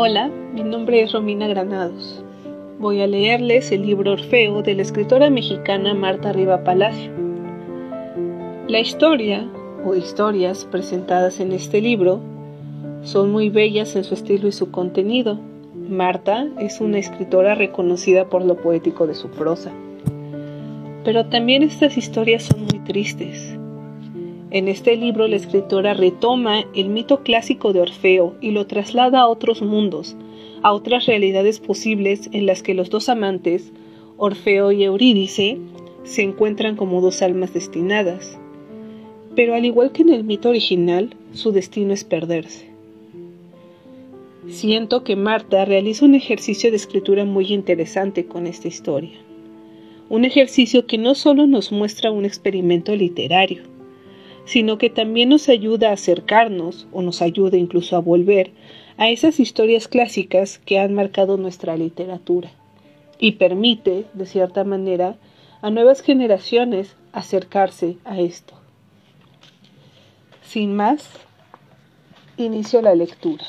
Hola, mi nombre es Romina Granados. Voy a leerles el libro Orfeo de la escritora mexicana Marta Riva Palacio. La historia o historias presentadas en este libro son muy bellas en su estilo y su contenido. Marta es una escritora reconocida por lo poético de su prosa. Pero también estas historias son muy tristes. En este libro la escritora retoma el mito clásico de Orfeo y lo traslada a otros mundos, a otras realidades posibles en las que los dos amantes, Orfeo y Eurídice, se encuentran como dos almas destinadas. Pero al igual que en el mito original, su destino es perderse. Siento que Marta realiza un ejercicio de escritura muy interesante con esta historia. Un ejercicio que no solo nos muestra un experimento literario, sino que también nos ayuda a acercarnos o nos ayuda incluso a volver a esas historias clásicas que han marcado nuestra literatura y permite, de cierta manera, a nuevas generaciones acercarse a esto. Sin más, inicio la lectura.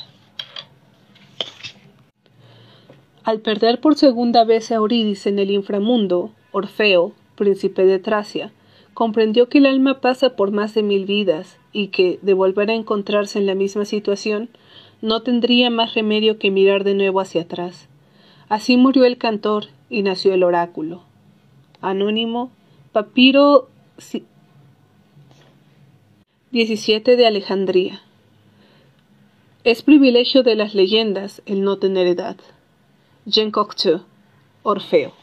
Al perder por segunda vez a Eurídice en el inframundo, Orfeo, príncipe de Tracia, comprendió que el alma pasa por más de mil vidas y que, de volver a encontrarse en la misma situación, no tendría más remedio que mirar de nuevo hacia atrás. Así murió el cantor y nació el oráculo. Anónimo Papiro 17 de Alejandría. Es privilegio de las leyendas el no tener edad. Jean Cocteau, Orfeo.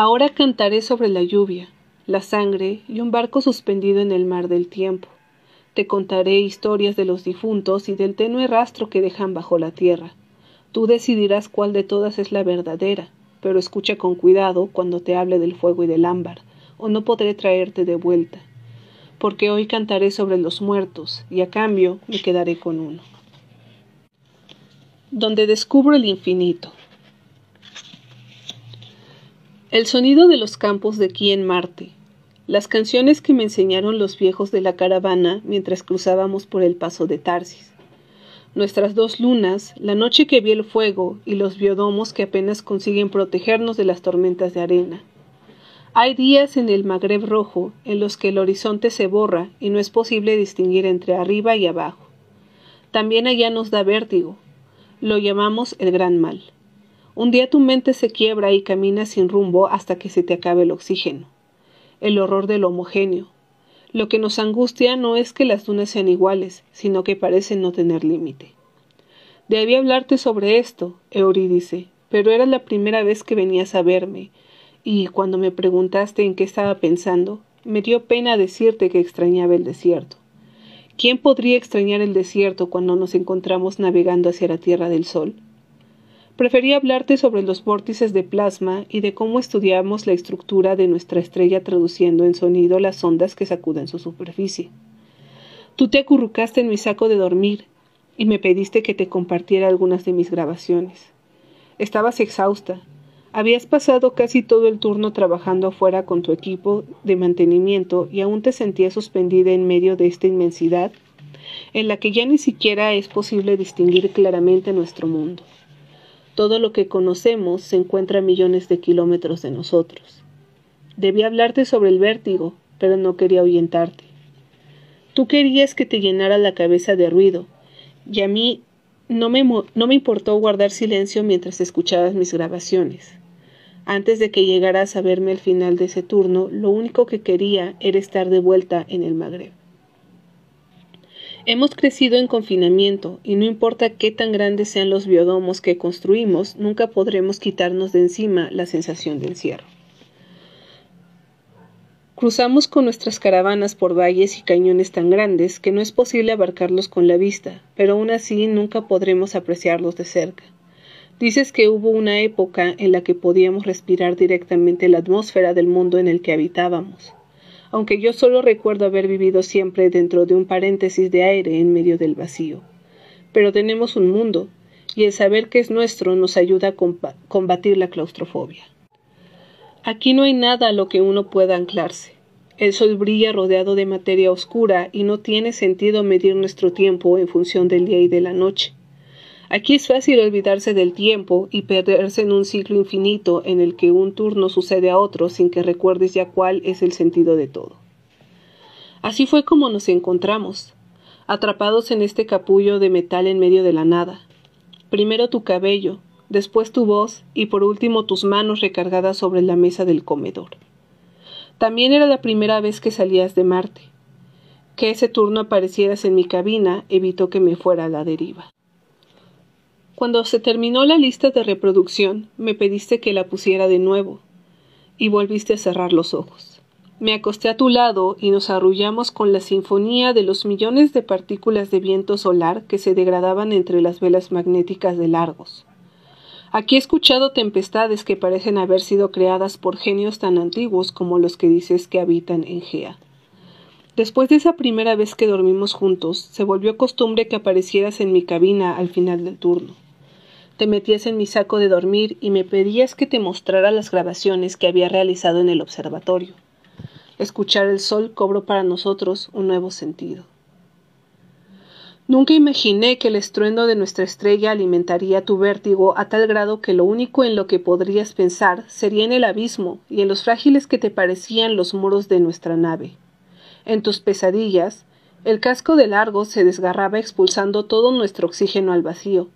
Ahora cantaré sobre la lluvia, la sangre y un barco suspendido en el mar del tiempo. Te contaré historias de los difuntos y del tenue rastro que dejan bajo la tierra. Tú decidirás cuál de todas es la verdadera, pero escucha con cuidado cuando te hable del fuego y del ámbar, o no podré traerte de vuelta. Porque hoy cantaré sobre los muertos, y a cambio me quedaré con uno. Donde descubro el infinito. El sonido de los campos de aquí en Marte, las canciones que me enseñaron los viejos de la caravana mientras cruzábamos por el paso de Tarsis, nuestras dos lunas, la noche que vi el fuego y los biodomos que apenas consiguen protegernos de las tormentas de arena. Hay días en el Magreb rojo en los que el horizonte se borra y no es posible distinguir entre arriba y abajo. También allá nos da vértigo. Lo llamamos el gran mal. Un día tu mente se quiebra y camina sin rumbo hasta que se te acabe el oxígeno. El horror del homogéneo. Lo que nos angustia no es que las dunas sean iguales, sino que parecen no tener límite. Debí hablarte sobre esto, Eurídice, pero era la primera vez que venías a verme, y cuando me preguntaste en qué estaba pensando, me dio pena decirte que extrañaba el desierto. ¿Quién podría extrañar el desierto cuando nos encontramos navegando hacia la Tierra del Sol? Preferí hablarte sobre los vórtices de plasma y de cómo estudiamos la estructura de nuestra estrella traduciendo en sonido las ondas que sacuden su superficie. Tú te acurrucaste en mi saco de dormir y me pediste que te compartiera algunas de mis grabaciones. Estabas exhausta. Habías pasado casi todo el turno trabajando afuera con tu equipo de mantenimiento y aún te sentías suspendida en medio de esta inmensidad en la que ya ni siquiera es posible distinguir claramente nuestro mundo. Todo lo que conocemos se encuentra a millones de kilómetros de nosotros. Debí hablarte sobre el vértigo, pero no quería ahuyentarte. Tú querías que te llenara la cabeza de ruido, y a mí no me, no me importó guardar silencio mientras escuchabas mis grabaciones. Antes de que llegaras a verme al final de ese turno, lo único que quería era estar de vuelta en el Magreb. Hemos crecido en confinamiento y no importa qué tan grandes sean los biodomos que construimos, nunca podremos quitarnos de encima la sensación de encierro. Cruzamos con nuestras caravanas por valles y cañones tan grandes que no es posible abarcarlos con la vista, pero aún así nunca podremos apreciarlos de cerca. Dices que hubo una época en la que podíamos respirar directamente la atmósfera del mundo en el que habitábamos aunque yo solo recuerdo haber vivido siempre dentro de un paréntesis de aire en medio del vacío. Pero tenemos un mundo, y el saber que es nuestro nos ayuda a combatir la claustrofobia. Aquí no hay nada a lo que uno pueda anclarse. El sol brilla rodeado de materia oscura y no tiene sentido medir nuestro tiempo en función del día y de la noche. Aquí es fácil olvidarse del tiempo y perderse en un ciclo infinito en el que un turno sucede a otro sin que recuerdes ya cuál es el sentido de todo. Así fue como nos encontramos, atrapados en este capullo de metal en medio de la nada. Primero tu cabello, después tu voz y por último tus manos recargadas sobre la mesa del comedor. También era la primera vez que salías de Marte. Que ese turno aparecieras en mi cabina evitó que me fuera a la deriva. Cuando se terminó la lista de reproducción, me pediste que la pusiera de nuevo, y volviste a cerrar los ojos. Me acosté a tu lado y nos arrullamos con la sinfonía de los millones de partículas de viento solar que se degradaban entre las velas magnéticas de Largos. Aquí he escuchado tempestades que parecen haber sido creadas por genios tan antiguos como los que dices que habitan en Gea. Después de esa primera vez que dormimos juntos, se volvió costumbre que aparecieras en mi cabina al final del turno te metías en mi saco de dormir y me pedías que te mostrara las grabaciones que había realizado en el observatorio. Escuchar el sol cobró para nosotros un nuevo sentido. Nunca imaginé que el estruendo de nuestra estrella alimentaría tu vértigo a tal grado que lo único en lo que podrías pensar sería en el abismo y en los frágiles que te parecían los muros de nuestra nave. En tus pesadillas, el casco de largo se desgarraba expulsando todo nuestro oxígeno al vacío,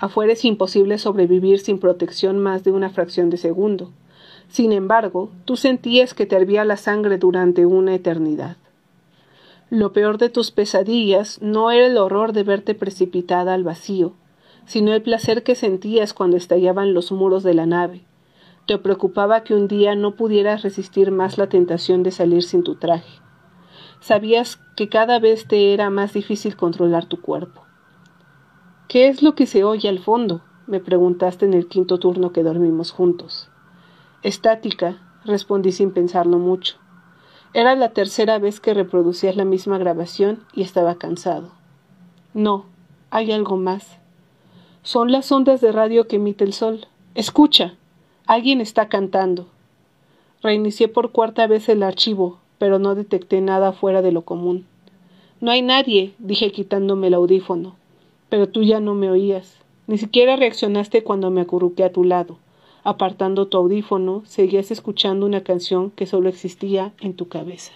Afuera es imposible sobrevivir sin protección más de una fracción de segundo. Sin embargo, tú sentías que te hervía la sangre durante una eternidad. Lo peor de tus pesadillas no era el horror de verte precipitada al vacío, sino el placer que sentías cuando estallaban los muros de la nave. Te preocupaba que un día no pudieras resistir más la tentación de salir sin tu traje. Sabías que cada vez te era más difícil controlar tu cuerpo. ¿Qué es lo que se oye al fondo? me preguntaste en el quinto turno que dormimos juntos. Estática, respondí sin pensarlo mucho. Era la tercera vez que reproducías la misma grabación y estaba cansado. No, hay algo más. Son las ondas de radio que emite el sol. Escucha. Alguien está cantando. Reinicié por cuarta vez el archivo, pero no detecté nada fuera de lo común. No hay nadie, dije quitándome el audífono pero tú ya no me oías. Ni siquiera reaccionaste cuando me acurruqué a tu lado. Apartando tu audífono, seguías escuchando una canción que solo existía en tu cabeza.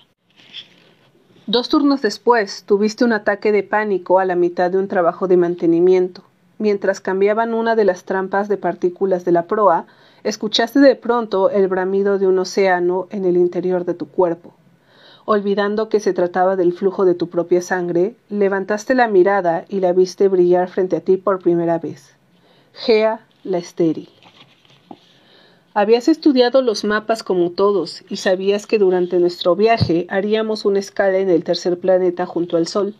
Dos turnos después, tuviste un ataque de pánico a la mitad de un trabajo de mantenimiento. Mientras cambiaban una de las trampas de partículas de la proa, escuchaste de pronto el bramido de un océano en el interior de tu cuerpo. Olvidando que se trataba del flujo de tu propia sangre, levantaste la mirada y la viste brillar frente a ti por primera vez. Gea la estéril. Habías estudiado los mapas como todos y sabías que durante nuestro viaje haríamos una escala en el tercer planeta junto al Sol.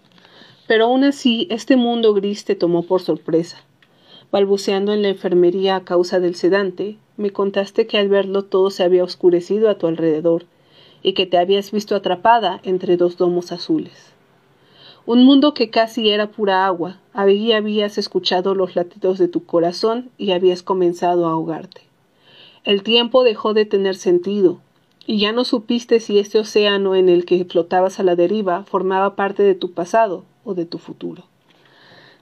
Pero aún así, este mundo gris te tomó por sorpresa. Balbuceando en la enfermería a causa del sedante, me contaste que al verlo todo se había oscurecido a tu alrededor y que te habías visto atrapada entre dos domos azules. Un mundo que casi era pura agua, allí habías escuchado los latidos de tu corazón y habías comenzado a ahogarte. El tiempo dejó de tener sentido, y ya no supiste si este océano en el que flotabas a la deriva formaba parte de tu pasado o de tu futuro.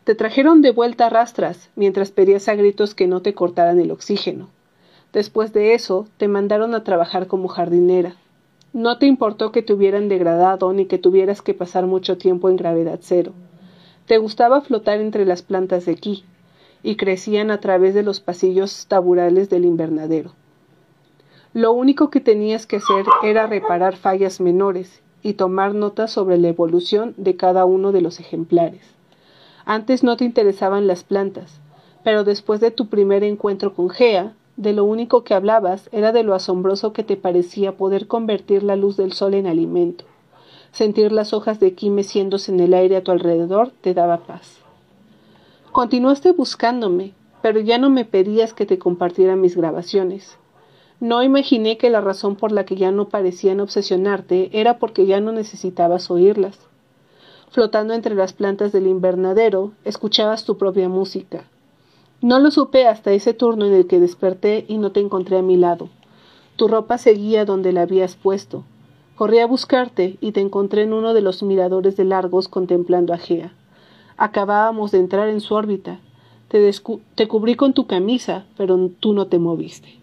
Te trajeron de vuelta a rastras mientras pedías a gritos que no te cortaran el oxígeno. Después de eso, te mandaron a trabajar como jardinera, no te importó que te hubieran degradado ni que tuvieras que pasar mucho tiempo en gravedad cero. Te gustaba flotar entre las plantas de aquí, y crecían a través de los pasillos taburales del invernadero. Lo único que tenías que hacer era reparar fallas menores y tomar notas sobre la evolución de cada uno de los ejemplares. Antes no te interesaban las plantas, pero después de tu primer encuentro con Gea, de lo único que hablabas era de lo asombroso que te parecía poder convertir la luz del sol en alimento. Sentir las hojas de aquí meciéndose en el aire a tu alrededor te daba paz. Continuaste buscándome, pero ya no me pedías que te compartiera mis grabaciones. No imaginé que la razón por la que ya no parecían obsesionarte era porque ya no necesitabas oírlas. Flotando entre las plantas del invernadero, escuchabas tu propia música, no lo supe hasta ese turno en el que desperté y no te encontré a mi lado. Tu ropa seguía donde la habías puesto. Corrí a buscarte y te encontré en uno de los miradores de largos contemplando a Gea. Acabábamos de entrar en su órbita. Te, te cubrí con tu camisa, pero tú no te moviste.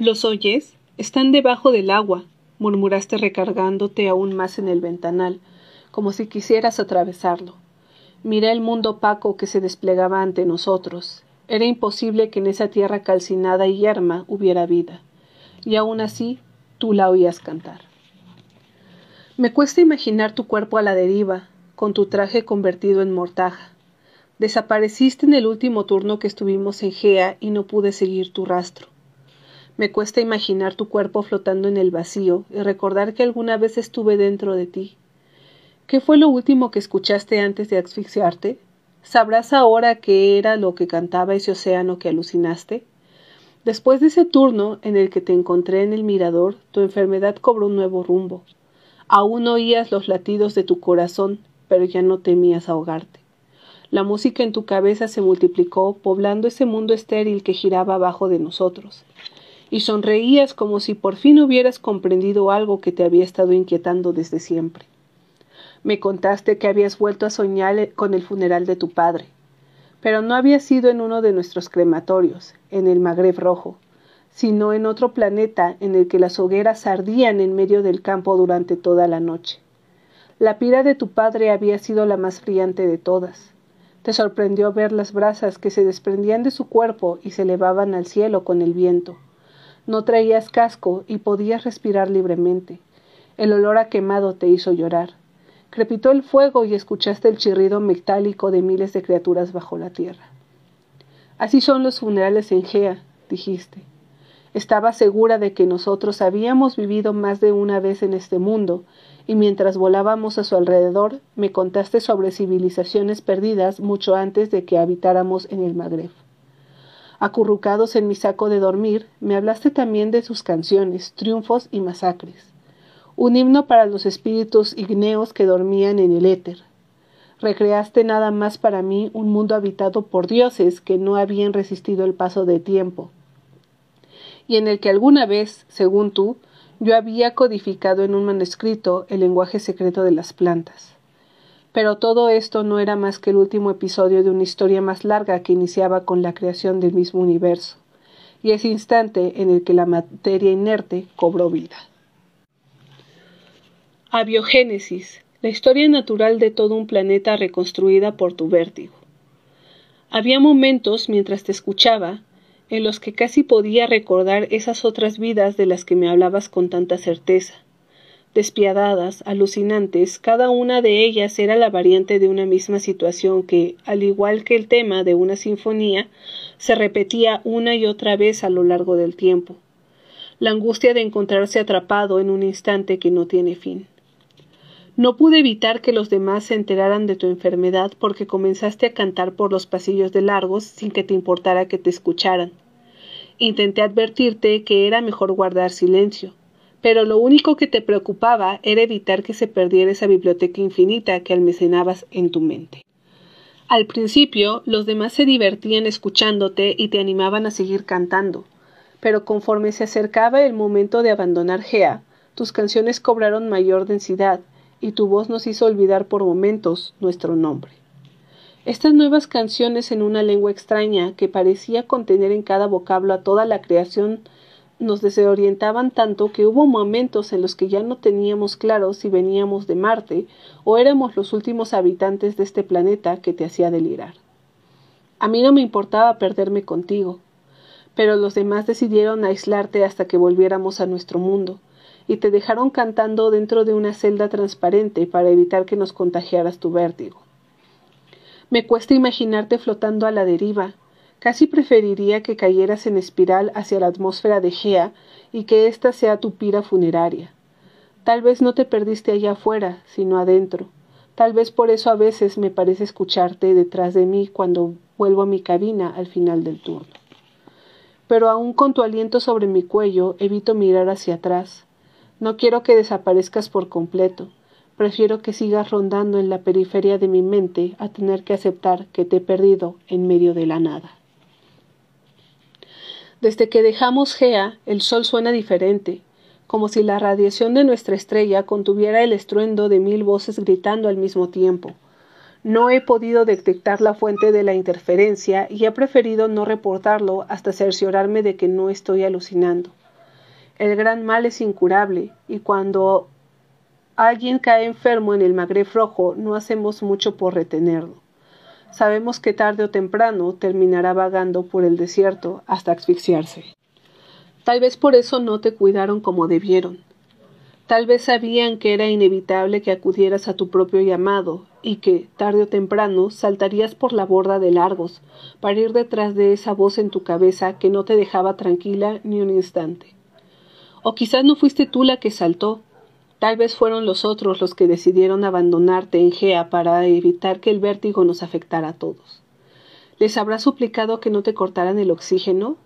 ¿Los oyes? Están debajo del agua, murmuraste recargándote aún más en el ventanal, como si quisieras atravesarlo. Miré el mundo opaco que se desplegaba ante nosotros. Era imposible que en esa tierra calcinada y yerma hubiera vida. Y aún así, tú la oías cantar. Me cuesta imaginar tu cuerpo a la deriva, con tu traje convertido en mortaja. Desapareciste en el último turno que estuvimos en Gea y no pude seguir tu rastro. Me cuesta imaginar tu cuerpo flotando en el vacío y recordar que alguna vez estuve dentro de ti. ¿Qué fue lo último que escuchaste antes de asfixiarte? ¿Sabrás ahora qué era lo que cantaba ese océano que alucinaste? Después de ese turno en el que te encontré en el mirador, tu enfermedad cobró un nuevo rumbo. Aún oías los latidos de tu corazón, pero ya no temías ahogarte. La música en tu cabeza se multiplicó, poblando ese mundo estéril que giraba abajo de nosotros y sonreías como si por fin hubieras comprendido algo que te había estado inquietando desde siempre. Me contaste que habías vuelto a soñar con el funeral de tu padre, pero no había sido en uno de nuestros crematorios, en el Magreb Rojo, sino en otro planeta en el que las hogueras ardían en medio del campo durante toda la noche. La pira de tu padre había sido la más brillante de todas. Te sorprendió ver las brasas que se desprendían de su cuerpo y se elevaban al cielo con el viento. No traías casco y podías respirar libremente. El olor a quemado te hizo llorar. Crepitó el fuego y escuchaste el chirrido metálico de miles de criaturas bajo la tierra. Así son los funerales en Gea, dijiste. Estaba segura de que nosotros habíamos vivido más de una vez en este mundo, y mientras volábamos a su alrededor, me contaste sobre civilizaciones perdidas mucho antes de que habitáramos en el Magreb acurrucados en mi saco de dormir, me hablaste también de sus canciones, triunfos y masacres. Un himno para los espíritus igneos que dormían en el éter. Recreaste nada más para mí un mundo habitado por dioses que no habían resistido el paso de tiempo, y en el que alguna vez, según tú, yo había codificado en un manuscrito el lenguaje secreto de las plantas. Pero todo esto no era más que el último episodio de una historia más larga que iniciaba con la creación del mismo universo, y ese instante en el que la materia inerte cobró vida. Abiogénesis, la historia natural de todo un planeta reconstruida por tu vértigo. Había momentos mientras te escuchaba en los que casi podía recordar esas otras vidas de las que me hablabas con tanta certeza despiadadas, alucinantes, cada una de ellas era la variante de una misma situación que, al igual que el tema de una sinfonía, se repetía una y otra vez a lo largo del tiempo. La angustia de encontrarse atrapado en un instante que no tiene fin. No pude evitar que los demás se enteraran de tu enfermedad porque comenzaste a cantar por los pasillos de largos sin que te importara que te escucharan. Intenté advertirte que era mejor guardar silencio, pero lo único que te preocupaba era evitar que se perdiera esa biblioteca infinita que almacenabas en tu mente. Al principio, los demás se divertían escuchándote y te animaban a seguir cantando, pero conforme se acercaba el momento de abandonar Gea, tus canciones cobraron mayor densidad y tu voz nos hizo olvidar por momentos nuestro nombre. Estas nuevas canciones en una lengua extraña que parecía contener en cada vocablo a toda la creación nos desorientaban tanto que hubo momentos en los que ya no teníamos claro si veníamos de Marte o éramos los últimos habitantes de este planeta que te hacía delirar. A mí no me importaba perderme contigo, pero los demás decidieron aislarte hasta que volviéramos a nuestro mundo, y te dejaron cantando dentro de una celda transparente para evitar que nos contagiaras tu vértigo. Me cuesta imaginarte flotando a la deriva, Casi preferiría que cayeras en espiral hacia la atmósfera de Gea y que ésta sea tu pira funeraria. Tal vez no te perdiste allá afuera, sino adentro. Tal vez por eso a veces me parece escucharte detrás de mí cuando vuelvo a mi cabina al final del turno. Pero aún con tu aliento sobre mi cuello evito mirar hacia atrás. No quiero que desaparezcas por completo. Prefiero que sigas rondando en la periferia de mi mente a tener que aceptar que te he perdido en medio de la nada. Desde que dejamos Gea, el sol suena diferente, como si la radiación de nuestra estrella contuviera el estruendo de mil voces gritando al mismo tiempo. No he podido detectar la fuente de la interferencia y he preferido no reportarlo hasta cerciorarme de que no estoy alucinando. El gran mal es incurable y cuando alguien cae enfermo en el Magreb rojo no hacemos mucho por retenerlo. Sabemos que tarde o temprano terminará vagando por el desierto hasta asfixiarse. Tal vez por eso no te cuidaron como debieron. Tal vez sabían que era inevitable que acudieras a tu propio llamado y que, tarde o temprano, saltarías por la borda de largos para ir detrás de esa voz en tu cabeza que no te dejaba tranquila ni un instante. O quizás no fuiste tú la que saltó, tal vez fueron los otros los que decidieron abandonarte en Gea para evitar que el vértigo nos afectara a todos. ¿Les habrás suplicado que no te cortaran el oxígeno?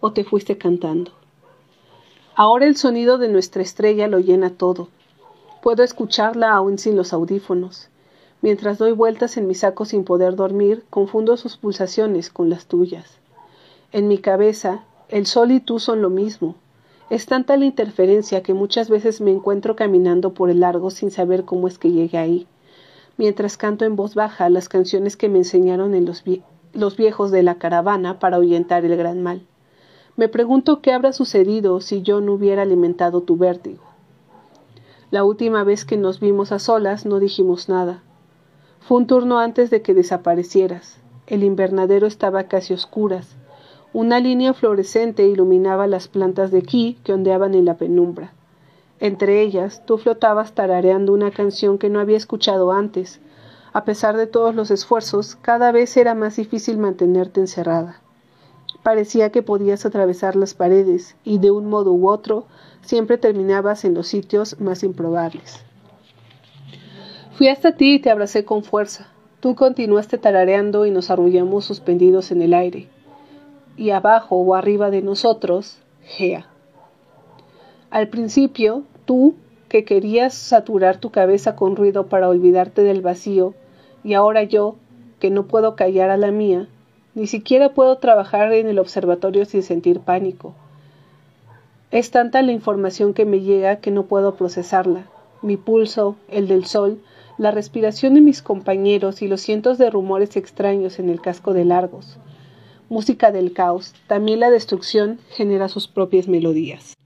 ¿O te fuiste cantando? Ahora el sonido de nuestra estrella lo llena todo. Puedo escucharla aún sin los audífonos. Mientras doy vueltas en mi saco sin poder dormir, confundo sus pulsaciones con las tuyas. En mi cabeza, el sol y tú son lo mismo. Es tanta la interferencia que muchas veces me encuentro caminando por el largo sin saber cómo es que llegué ahí, mientras canto en voz baja las canciones que me enseñaron en los, los viejos de la caravana para ahuyentar el gran mal. Me pregunto qué habrá sucedido si yo no hubiera alimentado tu vértigo. La última vez que nos vimos a solas no dijimos nada. Fue un turno antes de que desaparecieras. El invernadero estaba casi oscuras. Una línea fluorescente iluminaba las plantas de ki que ondeaban en la penumbra. Entre ellas, tú flotabas tarareando una canción que no había escuchado antes. A pesar de todos los esfuerzos, cada vez era más difícil mantenerte encerrada. Parecía que podías atravesar las paredes y de un modo u otro siempre terminabas en los sitios más improbables. Fui hasta ti y te abracé con fuerza. Tú continuaste tarareando y nos arrullamos suspendidos en el aire. Y abajo o arriba de nosotros, Gea. Al principio, tú, que querías saturar tu cabeza con ruido para olvidarte del vacío, y ahora yo, que no puedo callar a la mía, ni siquiera puedo trabajar en el observatorio sin sentir pánico. Es tanta la información que me llega que no puedo procesarla. Mi pulso, el del sol, la respiración de mis compañeros y los cientos de rumores extraños en el casco de largos. Música del caos, también la destrucción genera sus propias melodías.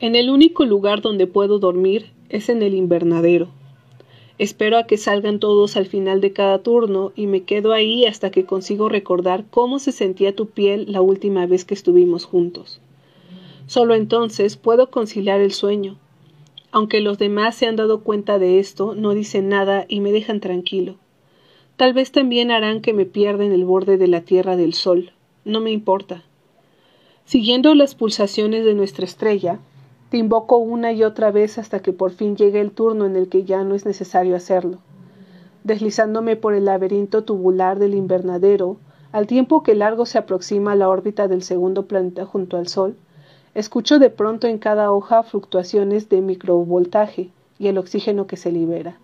En el único lugar donde puedo dormir es en el invernadero, Espero a que salgan todos al final de cada turno y me quedo ahí hasta que consigo recordar cómo se sentía tu piel la última vez que estuvimos juntos. Solo entonces puedo conciliar el sueño. Aunque los demás se han dado cuenta de esto, no dicen nada y me dejan tranquilo. Tal vez también harán que me pierda en el borde de la Tierra del Sol. No me importa. Siguiendo las pulsaciones de nuestra estrella, te invoco una y otra vez hasta que por fin llegue el turno en el que ya no es necesario hacerlo. Deslizándome por el laberinto tubular del invernadero, al tiempo que largo se aproxima a la órbita del segundo planeta junto al Sol, escucho de pronto en cada hoja fluctuaciones de microvoltaje y el oxígeno que se libera.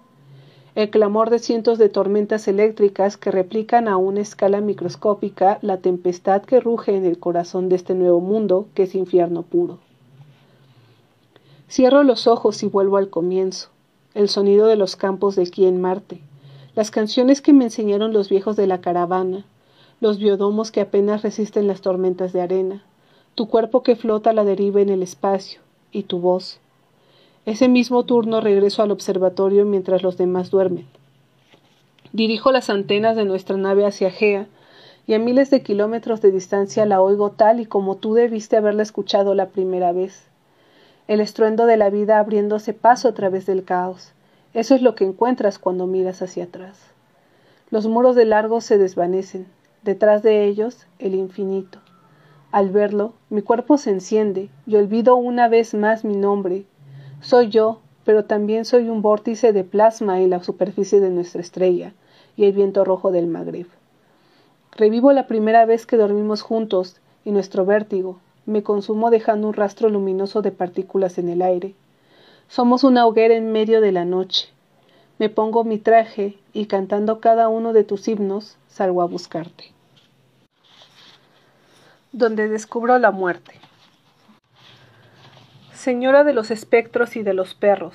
El clamor de cientos de tormentas eléctricas que replican a una escala microscópica la tempestad que ruge en el corazón de este nuevo mundo que es infierno puro. Cierro los ojos y vuelvo al comienzo, el sonido de los campos de aquí en Marte, las canciones que me enseñaron los viejos de la caravana, los biodomos que apenas resisten las tormentas de arena, tu cuerpo que flota a la deriva en el espacio, y tu voz. Ese mismo turno regreso al observatorio mientras los demás duermen. Dirijo las antenas de nuestra nave hacia Gea, y a miles de kilómetros de distancia la oigo tal y como tú debiste haberla escuchado la primera vez el estruendo de la vida abriéndose paso a través del caos. Eso es lo que encuentras cuando miras hacia atrás. Los muros de largo se desvanecen, detrás de ellos el infinito. Al verlo, mi cuerpo se enciende y olvido una vez más mi nombre. Soy yo, pero también soy un vórtice de plasma en la superficie de nuestra estrella y el viento rojo del Magreb. Revivo la primera vez que dormimos juntos y nuestro vértigo, me consumo dejando un rastro luminoso de partículas en el aire. Somos una hoguera en medio de la noche. Me pongo mi traje y cantando cada uno de tus himnos salgo a buscarte. Donde descubro la muerte. Señora de los espectros y de los perros,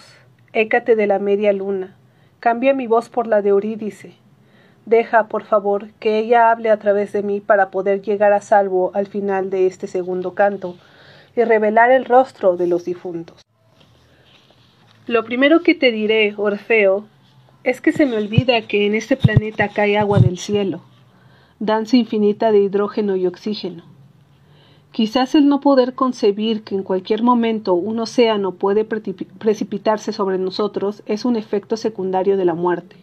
écate de la media luna, cambia mi voz por la de Eurídice. Deja, por favor, que ella hable a través de mí para poder llegar a salvo al final de este segundo canto y revelar el rostro de los difuntos. Lo primero que te diré, Orfeo, es que se me olvida que en este planeta cae agua del cielo, danza infinita de hidrógeno y oxígeno. Quizás el no poder concebir que en cualquier momento un océano puede precipitarse sobre nosotros es un efecto secundario de la muerte.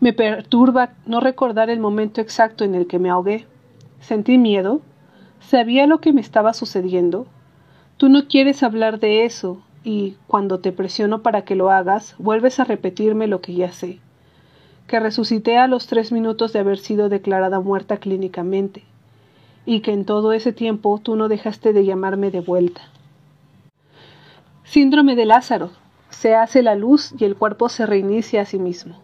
Me perturba no recordar el momento exacto en el que me ahogué. Sentí miedo. ¿Sabía lo que me estaba sucediendo? Tú no quieres hablar de eso, y, cuando te presiono para que lo hagas, vuelves a repetirme lo que ya sé, que resucité a los tres minutos de haber sido declarada muerta clínicamente, y que en todo ese tiempo tú no dejaste de llamarme de vuelta. Síndrome de Lázaro. Se hace la luz y el cuerpo se reinicia a sí mismo.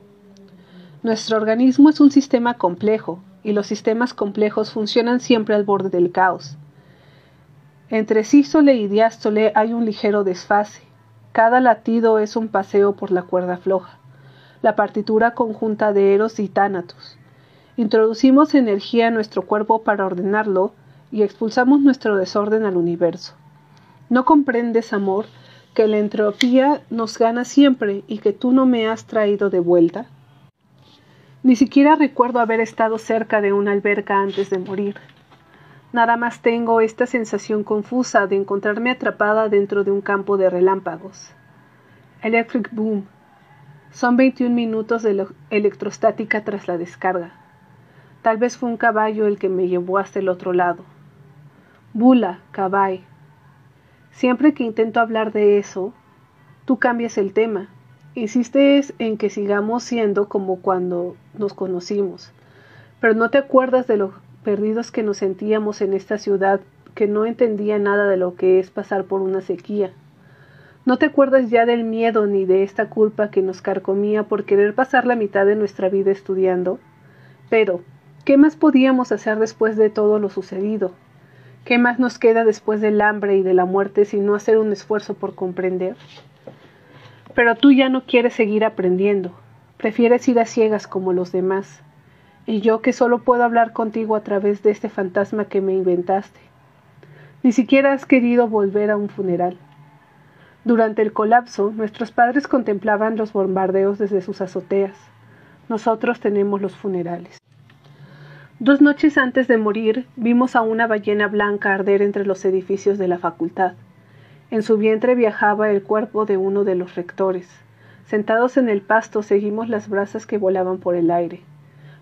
Nuestro organismo es un sistema complejo, y los sistemas complejos funcionan siempre al borde del caos. Entre sístole y diástole hay un ligero desfase. Cada latido es un paseo por la cuerda floja, la partitura conjunta de Eros y Tánatos. Introducimos energía en nuestro cuerpo para ordenarlo y expulsamos nuestro desorden al universo. ¿No comprendes, amor, que la entropía nos gana siempre y que tú no me has traído de vuelta? Ni siquiera recuerdo haber estado cerca de una alberca antes de morir. Nada más tengo esta sensación confusa de encontrarme atrapada dentro de un campo de relámpagos. Electric Boom. Son 21 minutos de electrostática tras la descarga. Tal vez fue un caballo el que me llevó hasta el otro lado. Bula, caballo. Siempre que intento hablar de eso, tú cambias el tema. Insistes en que sigamos siendo como cuando nos conocimos, pero no te acuerdas de lo perdidos que nos sentíamos en esta ciudad que no entendía nada de lo que es pasar por una sequía. No te acuerdas ya del miedo ni de esta culpa que nos carcomía por querer pasar la mitad de nuestra vida estudiando. Pero, ¿qué más podíamos hacer después de todo lo sucedido? ¿Qué más nos queda después del hambre y de la muerte si no hacer un esfuerzo por comprender? Pero tú ya no quieres seguir aprendiendo, prefieres ir a ciegas como los demás y yo que solo puedo hablar contigo a través de este fantasma que me inventaste. Ni siquiera has querido volver a un funeral. Durante el colapso, nuestros padres contemplaban los bombardeos desde sus azoteas. Nosotros tenemos los funerales. Dos noches antes de morir, vimos a una ballena blanca arder entre los edificios de la facultad. En su vientre viajaba el cuerpo de uno de los rectores. Sentados en el pasto seguimos las brasas que volaban por el aire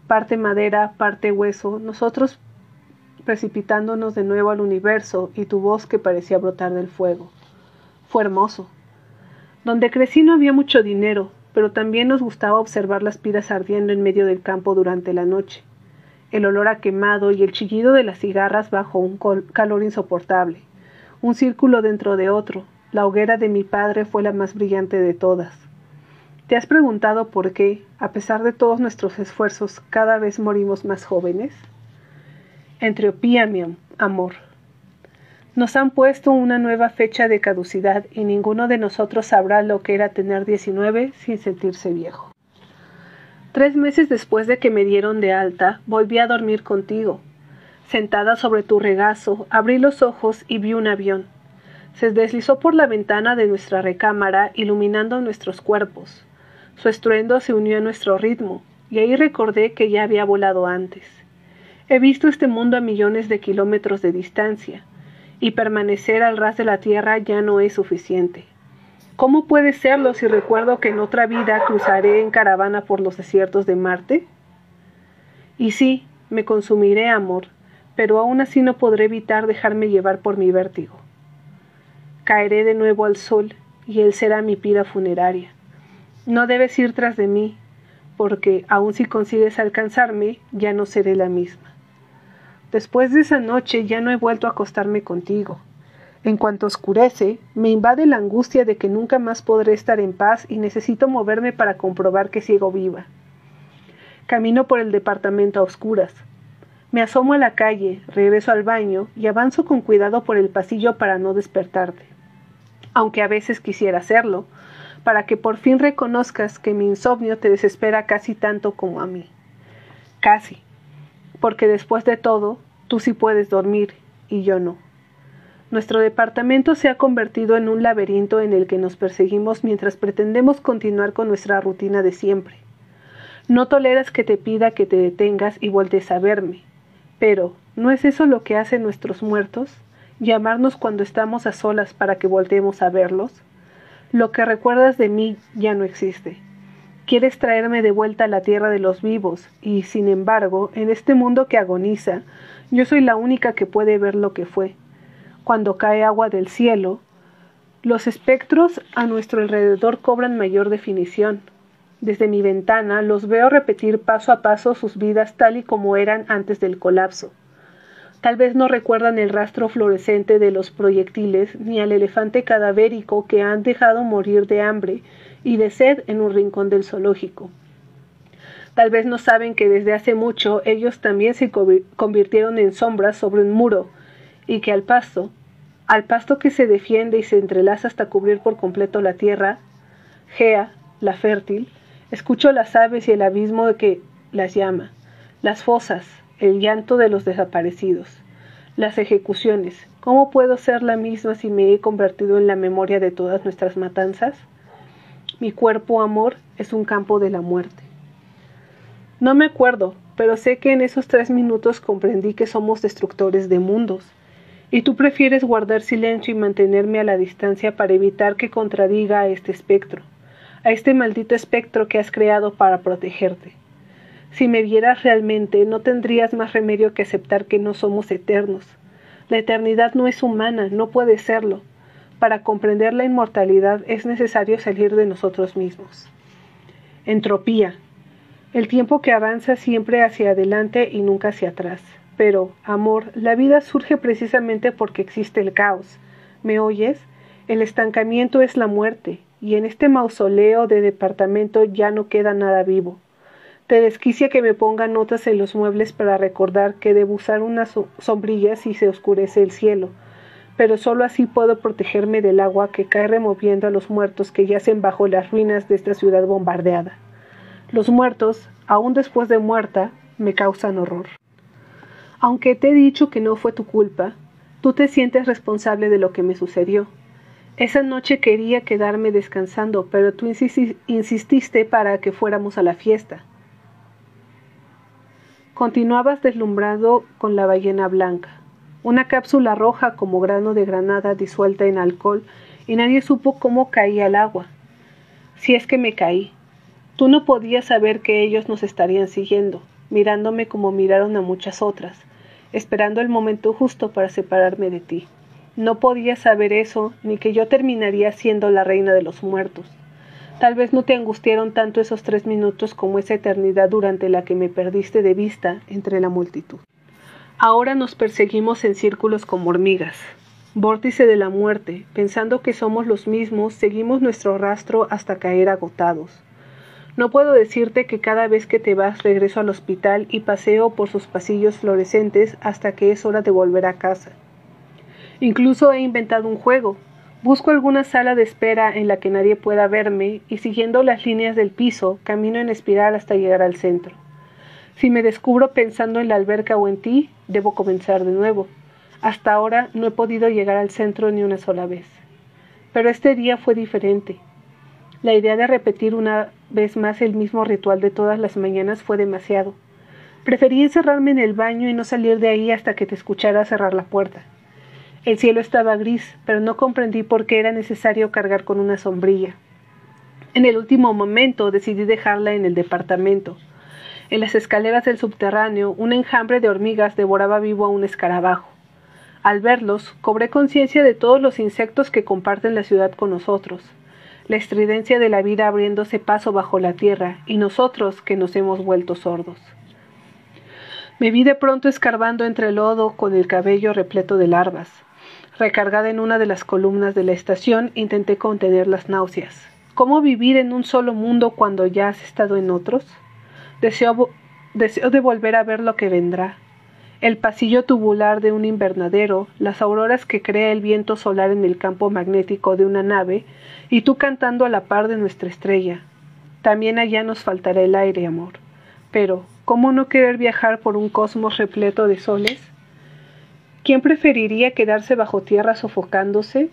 parte madera, parte hueso, nosotros precipitándonos de nuevo al universo y tu voz que parecía brotar del fuego. Fue hermoso. Donde crecí no había mucho dinero, pero también nos gustaba observar las piras ardiendo en medio del campo durante la noche, el olor a quemado y el chillido de las cigarras bajo un calor insoportable, un círculo dentro de otro. La hoguera de mi padre fue la más brillante de todas. ¿Te has preguntado por qué, a pesar de todos nuestros esfuerzos, cada vez morimos más jóvenes? Entropía, mi amor. Nos han puesto una nueva fecha de caducidad y ninguno de nosotros sabrá lo que era tener 19 sin sentirse viejo. Tres meses después de que me dieron de alta, volví a dormir contigo. Sentada sobre tu regazo, abrí los ojos y vi un avión. Se deslizó por la ventana de nuestra recámara, iluminando nuestros cuerpos. Su estruendo se unió a nuestro ritmo, y ahí recordé que ya había volado antes. He visto este mundo a millones de kilómetros de distancia, y permanecer al ras de la tierra ya no es suficiente. ¿Cómo puede serlo si recuerdo que en otra vida cruzaré en caravana por los desiertos de Marte? Y sí, me consumiré amor, pero aún así no podré evitar dejarme llevar por mi vértigo. Caeré de nuevo al sol, y él será mi pira funeraria. No debes ir tras de mí, porque aun si consigues alcanzarme, ya no seré la misma. Después de esa noche ya no he vuelto a acostarme contigo. En cuanto oscurece, me invade la angustia de que nunca más podré estar en paz y necesito moverme para comprobar que sigo viva. Camino por el departamento a oscuras. Me asomo a la calle, regreso al baño y avanzo con cuidado por el pasillo para no despertarte. aunque a veces quisiera hacerlo, para que por fin reconozcas que mi insomnio te desespera casi tanto como a mí. Casi, porque después de todo, tú sí puedes dormir y yo no. Nuestro departamento se ha convertido en un laberinto en el que nos perseguimos mientras pretendemos continuar con nuestra rutina de siempre. No toleras que te pida que te detengas y voltees a verme. Pero, ¿no es eso lo que hacen nuestros muertos? ¿Llamarnos cuando estamos a solas para que volteemos a verlos? Lo que recuerdas de mí ya no existe. Quieres traerme de vuelta a la tierra de los vivos, y, sin embargo, en este mundo que agoniza, yo soy la única que puede ver lo que fue cuando cae agua del cielo, los espectros a nuestro alrededor cobran mayor definición. Desde mi ventana los veo repetir paso a paso sus vidas tal y como eran antes del colapso. Tal vez no recuerdan el rastro fluorescente de los proyectiles ni al elefante cadavérico que han dejado morir de hambre y de sed en un rincón del zoológico. Tal vez no saben que desde hace mucho ellos también se convirtieron en sombras sobre un muro y que al pasto, al pasto que se defiende y se entrelaza hasta cubrir por completo la tierra, Gea, la fértil, escucho las aves y el abismo que las llama, las fosas, el llanto de los desaparecidos, las ejecuciones. ¿Cómo puedo ser la misma si me he convertido en la memoria de todas nuestras matanzas? Mi cuerpo, amor, es un campo de la muerte. No me acuerdo, pero sé que en esos tres minutos comprendí que somos destructores de mundos, y tú prefieres guardar silencio y mantenerme a la distancia para evitar que contradiga a este espectro, a este maldito espectro que has creado para protegerte. Si me vieras realmente, no tendrías más remedio que aceptar que no somos eternos. La eternidad no es humana, no puede serlo. Para comprender la inmortalidad es necesario salir de nosotros mismos. Entropía. El tiempo que avanza siempre hacia adelante y nunca hacia atrás. Pero, amor, la vida surge precisamente porque existe el caos. ¿Me oyes? El estancamiento es la muerte, y en este mausoleo de departamento ya no queda nada vivo. Te desquicia que me ponga notas en los muebles para recordar que debo usar unas sombrillas si se oscurece el cielo, pero solo así puedo protegerme del agua que cae removiendo a los muertos que yacen bajo las ruinas de esta ciudad bombardeada. Los muertos, aún después de muerta, me causan horror. Aunque te he dicho que no fue tu culpa, tú te sientes responsable de lo que me sucedió. Esa noche quería quedarme descansando, pero tú insististe para que fuéramos a la fiesta. Continuabas deslumbrado con la ballena blanca, una cápsula roja como grano de granada disuelta en alcohol, y nadie supo cómo caía el agua. Si es que me caí. Tú no podías saber que ellos nos estarían siguiendo, mirándome como miraron a muchas otras esperando el momento justo para separarme de ti. No podía saber eso, ni que yo terminaría siendo la reina de los muertos. Tal vez no te angustiaron tanto esos tres minutos como esa eternidad durante la que me perdiste de vista entre la multitud. Ahora nos perseguimos en círculos como hormigas. Vórtice de la muerte, pensando que somos los mismos, seguimos nuestro rastro hasta caer agotados. No puedo decirte que cada vez que te vas regreso al hospital y paseo por sus pasillos fluorescentes hasta que es hora de volver a casa. Incluso he inventado un juego. Busco alguna sala de espera en la que nadie pueda verme y siguiendo las líneas del piso camino en espiral hasta llegar al centro. Si me descubro pensando en la alberca o en ti, debo comenzar de nuevo. Hasta ahora no he podido llegar al centro ni una sola vez. Pero este día fue diferente. La idea de repetir una vez más el mismo ritual de todas las mañanas fue demasiado. Preferí encerrarme en el baño y no salir de ahí hasta que te escuchara cerrar la puerta. El cielo estaba gris, pero no comprendí por qué era necesario cargar con una sombrilla. En el último momento decidí dejarla en el departamento. En las escaleras del subterráneo, un enjambre de hormigas devoraba vivo a un escarabajo. Al verlos, cobré conciencia de todos los insectos que comparten la ciudad con nosotros la estridencia de la vida abriéndose paso bajo la tierra, y nosotros que nos hemos vuelto sordos. Me vi de pronto escarbando entre el lodo con el cabello repleto de larvas. Recargada en una de las columnas de la estación, intenté contener las náuseas. ¿Cómo vivir en un solo mundo cuando ya has estado en otros? Deseo, deseo de volver a ver lo que vendrá. El pasillo tubular de un invernadero, las auroras que crea el viento solar en el campo magnético de una nave, y tú cantando a la par de nuestra estrella. También allá nos faltará el aire, amor. Pero, ¿cómo no querer viajar por un cosmos repleto de soles? ¿Quién preferiría quedarse bajo tierra sofocándose?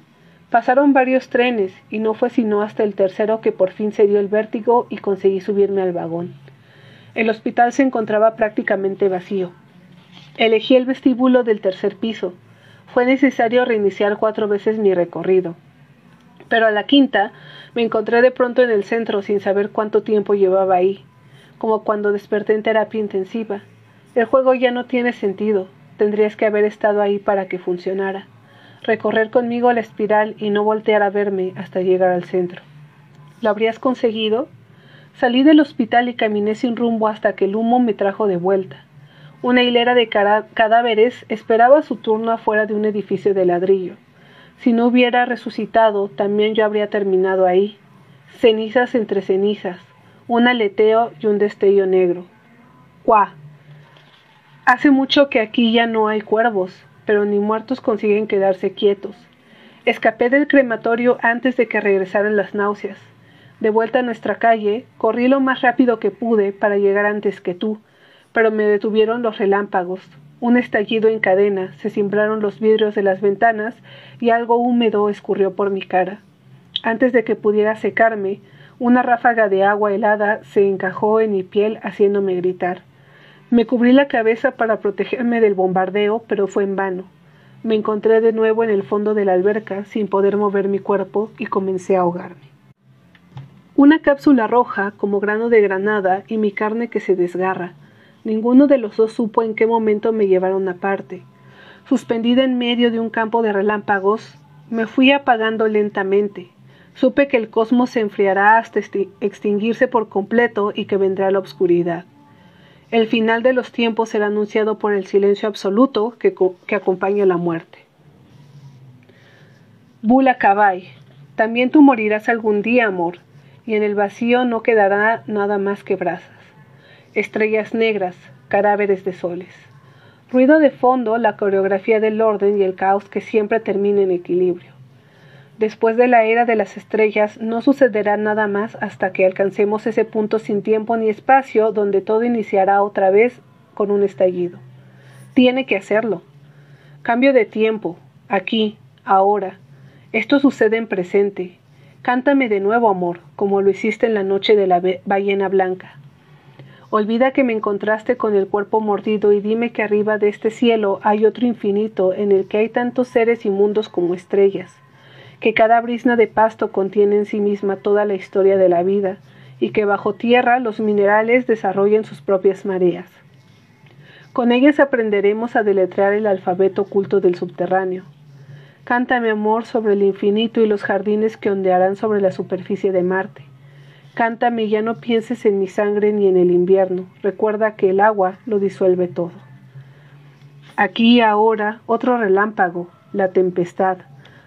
Pasaron varios trenes, y no fue sino hasta el tercero que por fin se dio el vértigo y conseguí subirme al vagón. El hospital se encontraba prácticamente vacío. Elegí el vestíbulo del tercer piso. Fue necesario reiniciar cuatro veces mi recorrido. Pero a la quinta me encontré de pronto en el centro sin saber cuánto tiempo llevaba ahí, como cuando desperté en terapia intensiva. El juego ya no tiene sentido, tendrías que haber estado ahí para que funcionara. Recorrer conmigo la espiral y no voltear a verme hasta llegar al centro. ¿Lo habrías conseguido? Salí del hospital y caminé sin rumbo hasta que el humo me trajo de vuelta. Una hilera de cadáveres esperaba su turno afuera de un edificio de ladrillo. Si no hubiera resucitado, también yo habría terminado ahí. Cenizas entre cenizas, un aleteo y un destello negro. ¡Cuá! Hace mucho que aquí ya no hay cuervos, pero ni muertos consiguen quedarse quietos. Escapé del crematorio antes de que regresaran las náuseas. De vuelta a nuestra calle, corrí lo más rápido que pude para llegar antes que tú, pero me detuvieron los relámpagos. Un estallido en cadena, se cimbraron los vidrios de las ventanas y algo húmedo escurrió por mi cara. Antes de que pudiera secarme, una ráfaga de agua helada se encajó en mi piel haciéndome gritar. Me cubrí la cabeza para protegerme del bombardeo, pero fue en vano. Me encontré de nuevo en el fondo de la alberca sin poder mover mi cuerpo y comencé a ahogarme. Una cápsula roja como grano de granada y mi carne que se desgarra, Ninguno de los dos supo en qué momento me llevaron aparte. Suspendida en medio de un campo de relámpagos, me fui apagando lentamente. Supe que el cosmos se enfriará hasta extinguirse por completo y que vendrá la oscuridad. El final de los tiempos será anunciado por el silencio absoluto que, acompaña la muerte. Bula Cabay, también tú morirás algún día, amor, y en el vacío no quedará nada más que brasas estrellas negras, cadáveres de soles. Ruido de fondo, la coreografía del orden y el caos que siempre termina en equilibrio. Después de la era de las estrellas no sucederá nada más hasta que alcancemos ese punto sin tiempo ni espacio donde todo iniciará otra vez con un estallido. Tiene que hacerlo. Cambio de tiempo, aquí, ahora. Esto sucede en presente. Cántame de nuevo, amor, como lo hiciste en la noche de la ballena blanca. Olvida que me encontraste con el cuerpo mordido y dime que arriba de este cielo hay otro infinito en el que hay tantos seres inmundos como estrellas, que cada brisna de pasto contiene en sí misma toda la historia de la vida, y que bajo tierra los minerales desarrollan sus propias mareas. Con ellas aprenderemos a deletrear el alfabeto oculto del subterráneo. Cántame amor sobre el infinito y los jardines que ondearán sobre la superficie de Marte Cántame, ya no pienses en mi sangre ni en el invierno. Recuerda que el agua lo disuelve todo. Aquí ahora otro relámpago, la tempestad.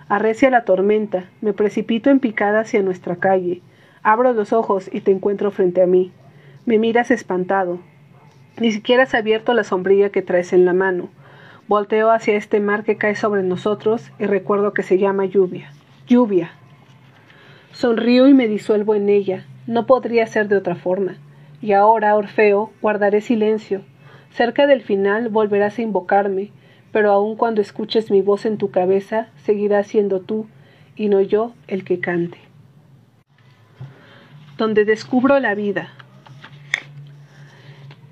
Arrecia la tormenta. Me precipito en picada hacia nuestra calle. Abro los ojos y te encuentro frente a mí. Me miras espantado. Ni siquiera has abierto la sombrilla que traes en la mano. Volteo hacia este mar que cae sobre nosotros y recuerdo que se llama lluvia. Lluvia. Sonrío y me disuelvo en ella. No podría ser de otra forma. Y ahora, Orfeo, guardaré silencio. Cerca del final volverás a invocarme, pero aun cuando escuches mi voz en tu cabeza, seguirás siendo tú, y no yo el que cante. Donde descubro la vida.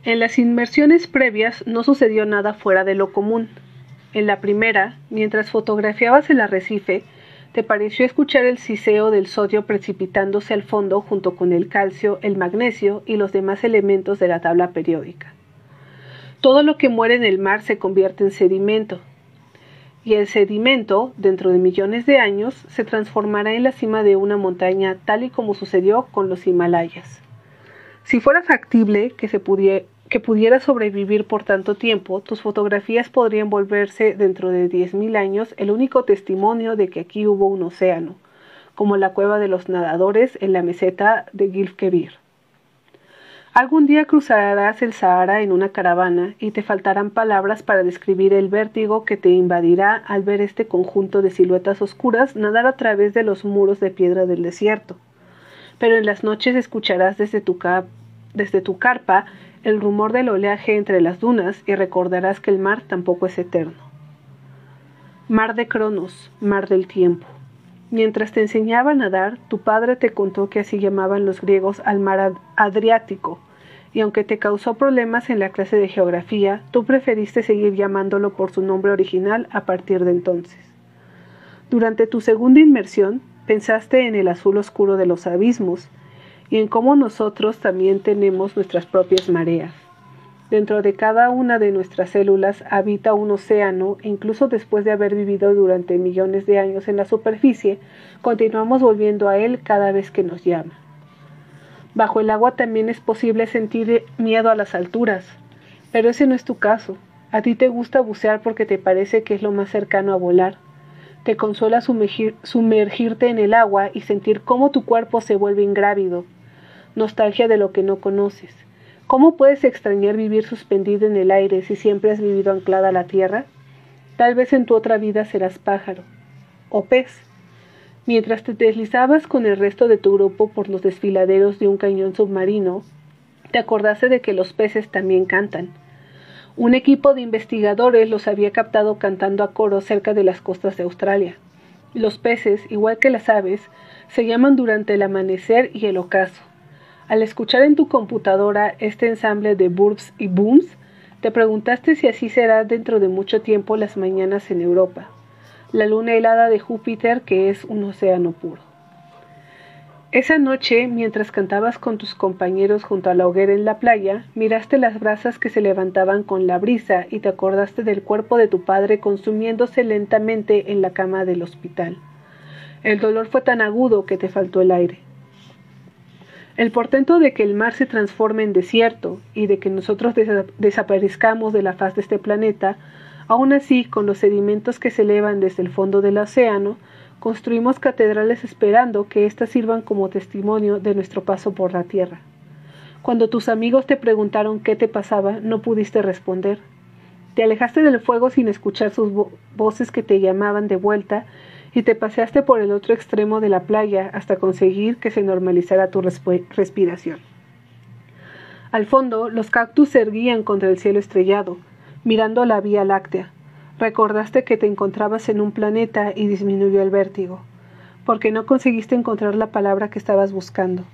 En las inmersiones previas no sucedió nada fuera de lo común. En la primera, mientras fotografiabas el arrecife, te pareció escuchar el siseo del sodio precipitándose al fondo junto con el calcio, el magnesio y los demás elementos de la tabla periódica. Todo lo que muere en el mar se convierte en sedimento, y el sedimento, dentro de millones de años, se transformará en la cima de una montaña tal y como sucedió con los Himalayas. Si fuera factible que se pudiera que pudiera sobrevivir por tanto tiempo, tus fotografías podrían volverse dentro de 10.000 años el único testimonio de que aquí hubo un océano, como la cueva de los nadadores en la meseta de Gilfkebir. Algún día cruzarás el Sahara en una caravana y te faltarán palabras para describir el vértigo que te invadirá al ver este conjunto de siluetas oscuras nadar a través de los muros de piedra del desierto. Pero en las noches escucharás desde tu, desde tu carpa el rumor del oleaje entre las dunas y recordarás que el mar tampoco es eterno. Mar de Cronos, mar del tiempo. Mientras te enseñaba a nadar, tu padre te contó que así llamaban los griegos al mar Adriático, y aunque te causó problemas en la clase de geografía, tú preferiste seguir llamándolo por su nombre original a partir de entonces. Durante tu segunda inmersión, pensaste en el azul oscuro de los abismos y en cómo nosotros también tenemos nuestras propias mareas. Dentro de cada una de nuestras células habita un océano e incluso después de haber vivido durante millones de años en la superficie, continuamos volviendo a él cada vez que nos llama. Bajo el agua también es posible sentir miedo a las alturas, pero ese no es tu caso. A ti te gusta bucear porque te parece que es lo más cercano a volar. Te consuela sumergirte en el agua y sentir cómo tu cuerpo se vuelve ingrávido. Nostalgia de lo que no conoces ¿Cómo puedes extrañar vivir suspendido en el aire si siempre has vivido anclada a la tierra? Tal vez en tu otra vida serás pájaro o pez. Mientras te deslizabas con el resto de tu grupo por los desfiladeros de un cañón submarino, te acordaste de que los peces también cantan. Un equipo de investigadores los había captado cantando a coro cerca de las costas de Australia. Los peces, igual que las aves, se llaman durante el amanecer y el ocaso. Al escuchar en tu computadora este ensamble de burps y booms, te preguntaste si así será dentro de mucho tiempo las mañanas en Europa, la luna helada de Júpiter que es un océano puro. Esa noche, mientras cantabas con tus compañeros junto a la hoguera en la playa, miraste las brasas que se levantaban con la brisa y te acordaste del cuerpo de tu padre consumiéndose lentamente en la cama del hospital. El dolor fue tan agudo que te faltó el aire. El portento de que el mar se transforme en desierto y de que nosotros desaparezcamos de la faz de este planeta, aún así, con los sedimentos que se elevan desde el fondo del océano, construimos catedrales esperando que éstas sirvan como testimonio de nuestro paso por la tierra. Cuando tus amigos te preguntaron qué te pasaba, no pudiste responder. Te alejaste del fuego sin escuchar sus voces que te llamaban de vuelta y te paseaste por el otro extremo de la playa hasta conseguir que se normalizara tu respiración. Al fondo, los cactus se erguían contra el cielo estrellado, mirando la Vía Láctea. Recordaste que te encontrabas en un planeta y disminuyó el vértigo, porque no conseguiste encontrar la palabra que estabas buscando.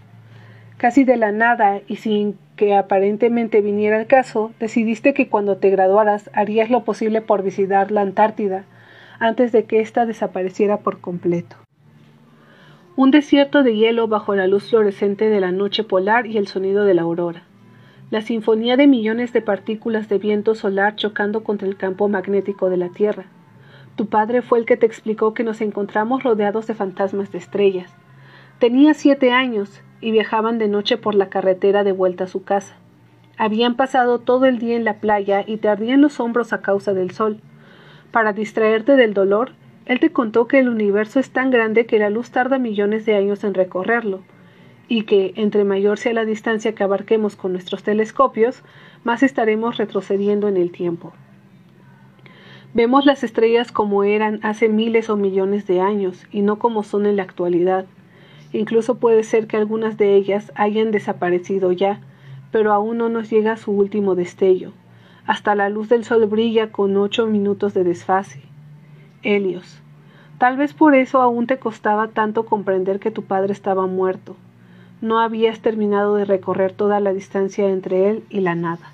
Casi de la nada y sin que aparentemente viniera el caso, decidiste que cuando te graduaras harías lo posible por visitar la Antártida, antes de que ésta desapareciera por completo. Un desierto de hielo bajo la luz fluorescente de la noche polar y el sonido de la aurora. La sinfonía de millones de partículas de viento solar chocando contra el campo magnético de la Tierra. Tu padre fue el que te explicó que nos encontramos rodeados de fantasmas de estrellas. Tenía siete años y viajaban de noche por la carretera de vuelta a su casa. Habían pasado todo el día en la playa y te ardían los hombros a causa del sol. Para distraerte del dolor, él te contó que el universo es tan grande que la luz tarda millones de años en recorrerlo, y que, entre mayor sea la distancia que abarquemos con nuestros telescopios, más estaremos retrocediendo en el tiempo. Vemos las estrellas como eran hace miles o millones de años y no como son en la actualidad. Incluso puede ser que algunas de ellas hayan desaparecido ya, pero aún no nos llega su último destello. Hasta la luz del sol brilla con ocho minutos de desfase. Helios. Tal vez por eso aún te costaba tanto comprender que tu padre estaba muerto. No habías terminado de recorrer toda la distancia entre él y la nada.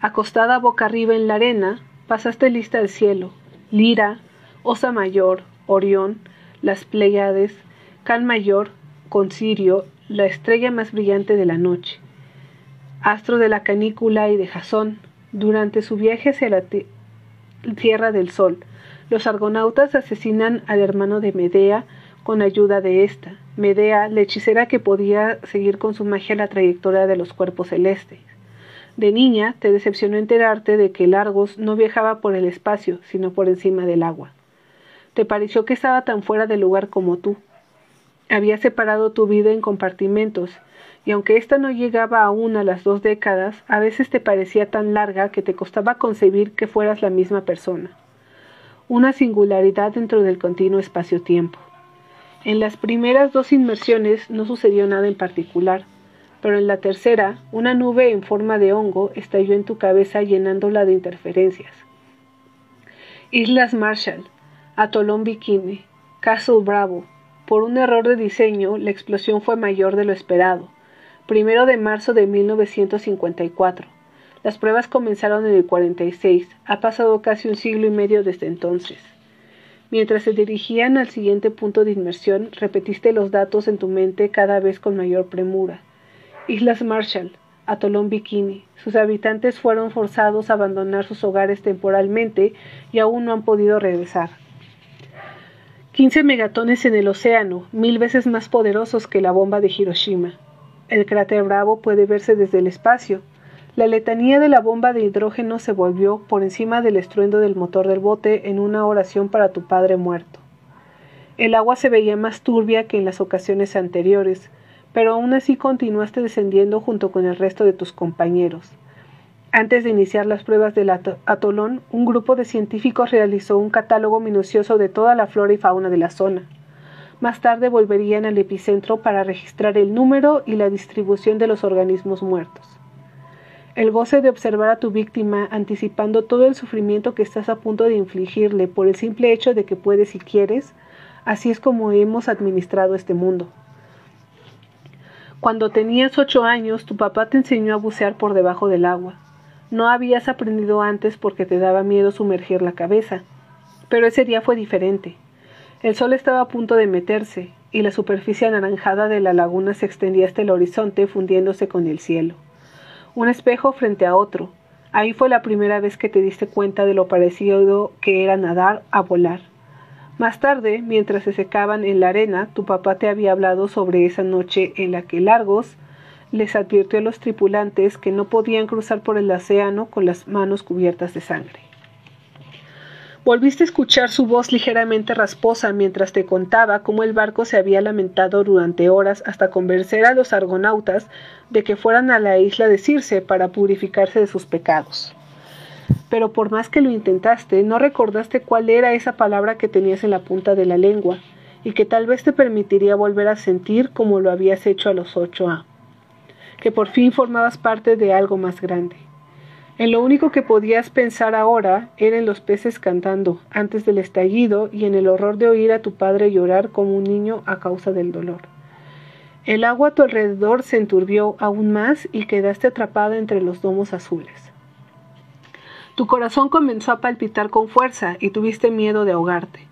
Acostada boca arriba en la arena, pasaste lista al cielo. Lira, Osa Mayor, Orión, las Pleiades, Can Mayor, Concirio, la estrella más brillante de la noche astro de la canícula y de Jasón, durante su viaje hacia la Tierra del Sol. Los argonautas asesinan al hermano de Medea con ayuda de ésta, Medea, la hechicera que podía seguir con su magia la trayectoria de los cuerpos celestes. De niña te decepcionó enterarte de que el Argos no viajaba por el espacio, sino por encima del agua. Te pareció que estaba tan fuera de lugar como tú. Había separado tu vida en compartimentos, y aunque ésta no llegaba aún a las dos décadas, a veces te parecía tan larga que te costaba concebir que fueras la misma persona. Una singularidad dentro del continuo espacio-tiempo. En las primeras dos inmersiones no sucedió nada en particular, pero en la tercera, una nube en forma de hongo estalló en tu cabeza llenándola de interferencias. Islas Marshall, Atolón Bikini, Castle Bravo. Por un error de diseño, la explosión fue mayor de lo esperado primero de marzo de 1954. Las pruebas comenzaron en el 46. Ha pasado casi un siglo y medio desde entonces. Mientras se dirigían al siguiente punto de inmersión, repetiste los datos en tu mente cada vez con mayor premura. Islas Marshall, Atolón Bikini. Sus habitantes fueron forzados a abandonar sus hogares temporalmente y aún no han podido regresar. 15 megatones en el océano, mil veces más poderosos que la bomba de Hiroshima. El cráter Bravo puede verse desde el espacio. La letanía de la bomba de hidrógeno se volvió por encima del estruendo del motor del bote en una oración para tu padre muerto. El agua se veía más turbia que en las ocasiones anteriores, pero aún así continuaste descendiendo junto con el resto de tus compañeros. Antes de iniciar las pruebas del atolón, un grupo de científicos realizó un catálogo minucioso de toda la flora y fauna de la zona. Más tarde volverían al epicentro para registrar el número y la distribución de los organismos muertos. El goce de observar a tu víctima anticipando todo el sufrimiento que estás a punto de infligirle por el simple hecho de que puedes y quieres, así es como hemos administrado este mundo. Cuando tenías ocho años, tu papá te enseñó a bucear por debajo del agua. No habías aprendido antes porque te daba miedo sumergir la cabeza, pero ese día fue diferente. El sol estaba a punto de meterse, y la superficie anaranjada de la laguna se extendía hasta el horizonte fundiéndose con el cielo. Un espejo frente a otro. Ahí fue la primera vez que te diste cuenta de lo parecido que era nadar a volar. Más tarde, mientras se secaban en la arena, tu papá te había hablado sobre esa noche en la que Largos les advirtió a los tripulantes que no podían cruzar por el océano con las manos cubiertas de sangre. Volviste a escuchar su voz ligeramente rasposa mientras te contaba cómo el barco se había lamentado durante horas hasta convencer a los argonautas de que fueran a la isla de Circe para purificarse de sus pecados. Pero por más que lo intentaste, no recordaste cuál era esa palabra que tenías en la punta de la lengua y que tal vez te permitiría volver a sentir como lo habías hecho a los ocho A, que por fin formabas parte de algo más grande. En lo único que podías pensar ahora era en los peces cantando antes del estallido y en el horror de oír a tu padre llorar como un niño a causa del dolor. El agua a tu alrededor se enturbió aún más y quedaste atrapada entre los domos azules. Tu corazón comenzó a palpitar con fuerza y tuviste miedo de ahogarte.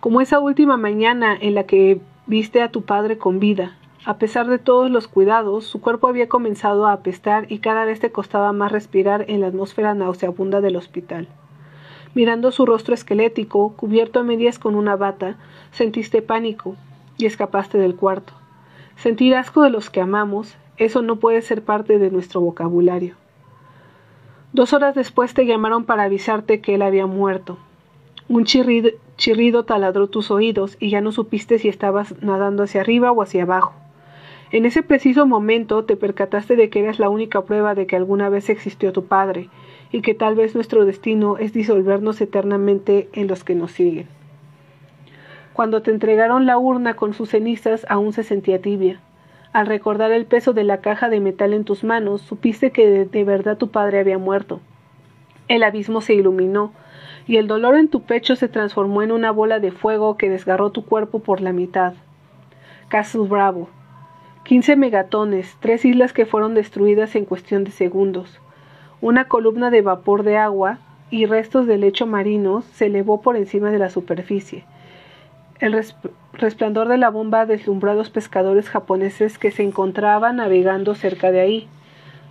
Como esa última mañana en la que viste a tu padre con vida, a pesar de todos los cuidados, su cuerpo había comenzado a apestar y cada vez te costaba más respirar en la atmósfera nauseabunda del hospital. Mirando su rostro esquelético, cubierto a medias con una bata, sentiste pánico y escapaste del cuarto. Sentir asco de los que amamos, eso no puede ser parte de nuestro vocabulario. Dos horas después te llamaron para avisarte que él había muerto. Un chirrido, chirrido taladró tus oídos y ya no supiste si estabas nadando hacia arriba o hacia abajo. En ese preciso momento te percataste de que eras la única prueba de que alguna vez existió tu Padre, y que tal vez nuestro destino es disolvernos eternamente en los que nos siguen. Cuando te entregaron la urna con sus cenizas aún se sentía tibia. Al recordar el peso de la caja de metal en tus manos, supiste que de, de verdad tu padre había muerto. El abismo se iluminó, y el dolor en tu pecho se transformó en una bola de fuego que desgarró tu cuerpo por la mitad. Castle Bravo, 15 megatones, tres islas que fueron destruidas en cuestión de segundos. Una columna de vapor de agua y restos de lecho marino se elevó por encima de la superficie. El resplandor de la bomba deslumbró a los pescadores japoneses que se encontraban navegando cerca de ahí.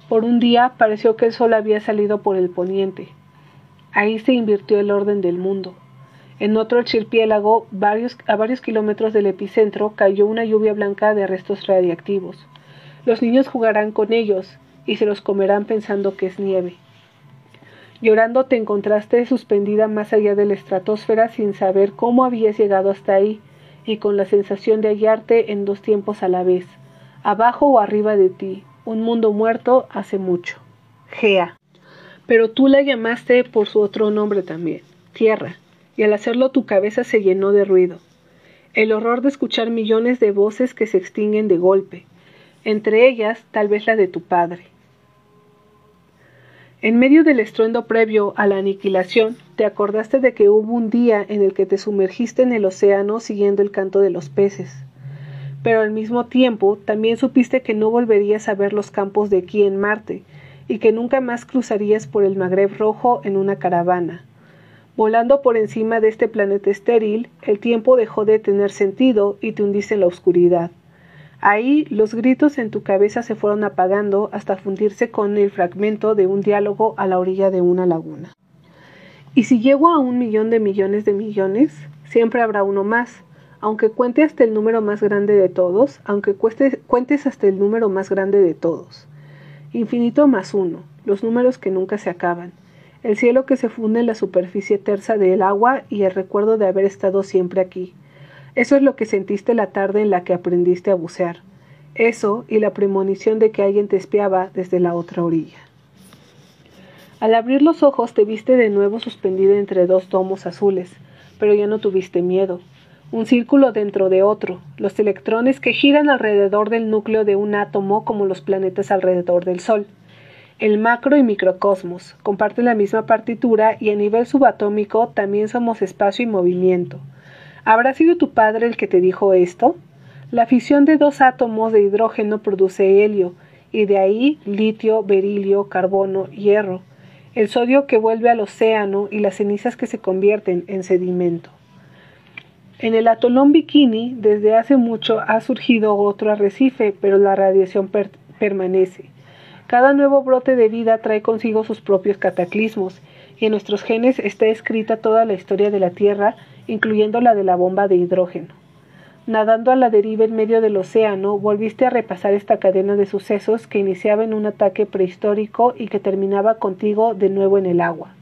Por un día pareció que el sol había salido por el poniente. Ahí se invirtió el orden del mundo. En otro archipiélago, varios, a varios kilómetros del epicentro, cayó una lluvia blanca de restos radiactivos. Los niños jugarán con ellos y se los comerán pensando que es nieve. Llorando te encontraste suspendida más allá de la estratosfera sin saber cómo habías llegado hasta ahí, y con la sensación de hallarte en dos tiempos a la vez, abajo o arriba de ti, un mundo muerto hace mucho. Gea. Pero tú la llamaste por su otro nombre también, Tierra, y al hacerlo tu cabeza se llenó de ruido. El horror de escuchar millones de voces que se extinguen de golpe, entre ellas tal vez la de tu padre. En medio del estruendo previo a la aniquilación, te acordaste de que hubo un día en el que te sumergiste en el océano siguiendo el canto de los peces. Pero al mismo tiempo también supiste que no volverías a ver los campos de aquí en Marte, y que nunca más cruzarías por el Magreb rojo en una caravana. Volando por encima de este planeta estéril, el tiempo dejó de tener sentido y te hundiste en la oscuridad. Ahí los gritos en tu cabeza se fueron apagando hasta fundirse con el fragmento de un diálogo a la orilla de una laguna. Y si llego a un millón de millones de millones, siempre habrá uno más, aunque cuente hasta el número más grande de todos, aunque cuentes hasta el número más grande de todos. Infinito más uno, los números que nunca se acaban, el cielo que se funde en la superficie tersa del agua y el recuerdo de haber estado siempre aquí, eso es lo que sentiste la tarde en la que aprendiste a bucear. Eso y la premonición de que alguien te espiaba desde la otra orilla. Al abrir los ojos te viste de nuevo suspendida entre dos domos azules, pero ya no tuviste miedo. Un círculo dentro de otro, los electrones que giran alrededor del núcleo de un átomo como los planetas alrededor del Sol. El macro y microcosmos comparten la misma partitura y a nivel subatómico también somos espacio y movimiento. ¿Habrá sido tu padre el que te dijo esto? La fisión de dos átomos de hidrógeno produce helio, y de ahí litio, berilio, carbono, hierro, el sodio que vuelve al océano y las cenizas que se convierten en sedimento. En el atolón Bikini, desde hace mucho ha surgido otro arrecife, pero la radiación permanece. Cada nuevo brote de vida trae consigo sus propios cataclismos, y en nuestros genes está escrita toda la historia de la Tierra incluyendo la de la bomba de hidrógeno. Nadando a la deriva en medio del océano, volviste a repasar esta cadena de sucesos que iniciaba en un ataque prehistórico y que terminaba contigo de nuevo en el agua.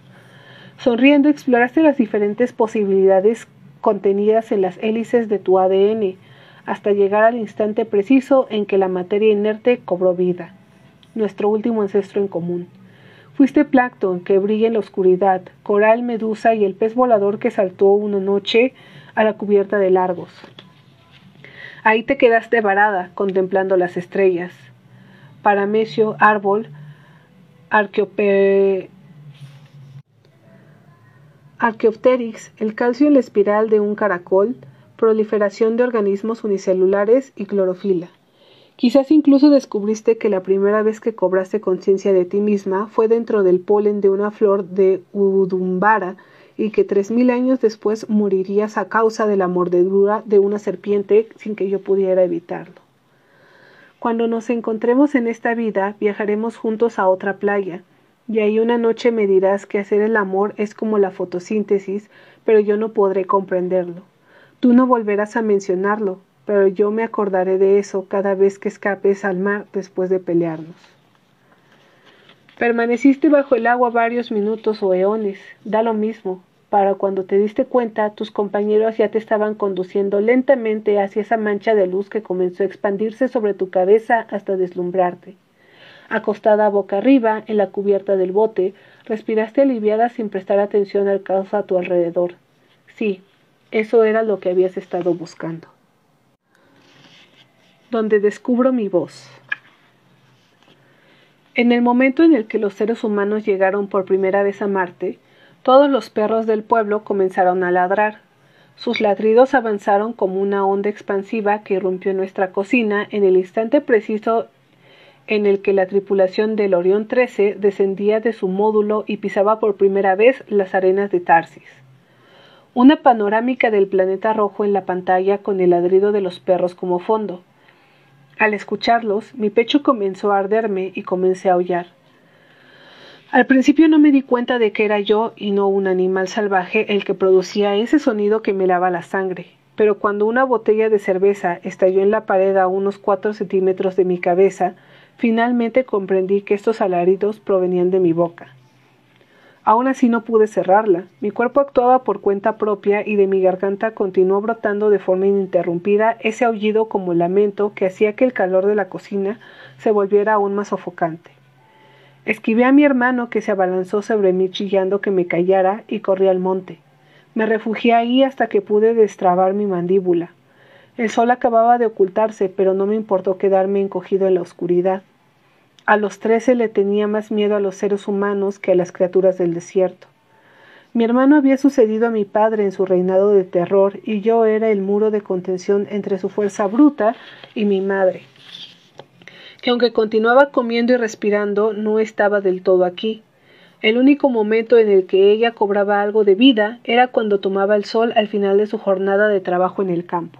Sonriendo exploraste las diferentes posibilidades contenidas en las hélices de tu ADN, hasta llegar al instante preciso en que la materia inerte cobró vida, nuestro último ancestro en común. Fuiste plancton que brilla en la oscuridad, coral, medusa y el pez volador que saltó una noche a la cubierta de largos. Ahí te quedaste varada, contemplando las estrellas. Paramesio, árbol, Arqueopteryx, el calcio en la espiral de un caracol, proliferación de organismos unicelulares y clorofila. Quizás incluso descubriste que la primera vez que cobraste conciencia de ti misma fue dentro del polen de una flor de Udumbara y que tres mil años después morirías a causa de la mordedura de una serpiente sin que yo pudiera evitarlo. Cuando nos encontremos en esta vida, viajaremos juntos a otra playa, y ahí una noche me dirás que hacer el amor es como la fotosíntesis, pero yo no podré comprenderlo. Tú no volverás a mencionarlo, pero yo me acordaré de eso cada vez que escapes al mar después de pelearnos. Permaneciste bajo el agua varios minutos o eones, da lo mismo. Para cuando te diste cuenta, tus compañeros ya te estaban conduciendo lentamente hacia esa mancha de luz que comenzó a expandirse sobre tu cabeza hasta deslumbrarte. Acostada boca arriba, en la cubierta del bote, respiraste aliviada sin prestar atención al caos a tu alrededor. Sí, eso era lo que habías estado buscando donde descubro mi voz. En el momento en el que los seres humanos llegaron por primera vez a Marte, todos los perros del pueblo comenzaron a ladrar. Sus ladridos avanzaron como una onda expansiva que irrumpió en nuestra cocina en el instante preciso en el que la tripulación del Orión 13 descendía de su módulo y pisaba por primera vez las arenas de Tarsis. Una panorámica del planeta rojo en la pantalla con el ladrido de los perros como fondo. Al escucharlos, mi pecho comenzó a arderme y comencé a aullar. Al principio no me di cuenta de que era yo y no un animal salvaje el que producía ese sonido que me lava la sangre, pero cuando una botella de cerveza estalló en la pared a unos cuatro centímetros de mi cabeza, finalmente comprendí que estos alaridos provenían de mi boca. Aún así no pude cerrarla. Mi cuerpo actuaba por cuenta propia y de mi garganta continuó brotando de forma ininterrumpida ese aullido como lamento que hacía que el calor de la cocina se volviera aún más sofocante. Esquivé a mi hermano que se abalanzó sobre mí chillando que me callara y corrí al monte. Me refugié ahí hasta que pude destrabar mi mandíbula. El sol acababa de ocultarse, pero no me importó quedarme encogido en la oscuridad. A los trece le tenía más miedo a los seres humanos que a las criaturas del desierto. Mi hermano había sucedido a mi padre en su reinado de terror y yo era el muro de contención entre su fuerza bruta y mi madre, que aunque continuaba comiendo y respirando, no estaba del todo aquí. El único momento en el que ella cobraba algo de vida era cuando tomaba el sol al final de su jornada de trabajo en el campo.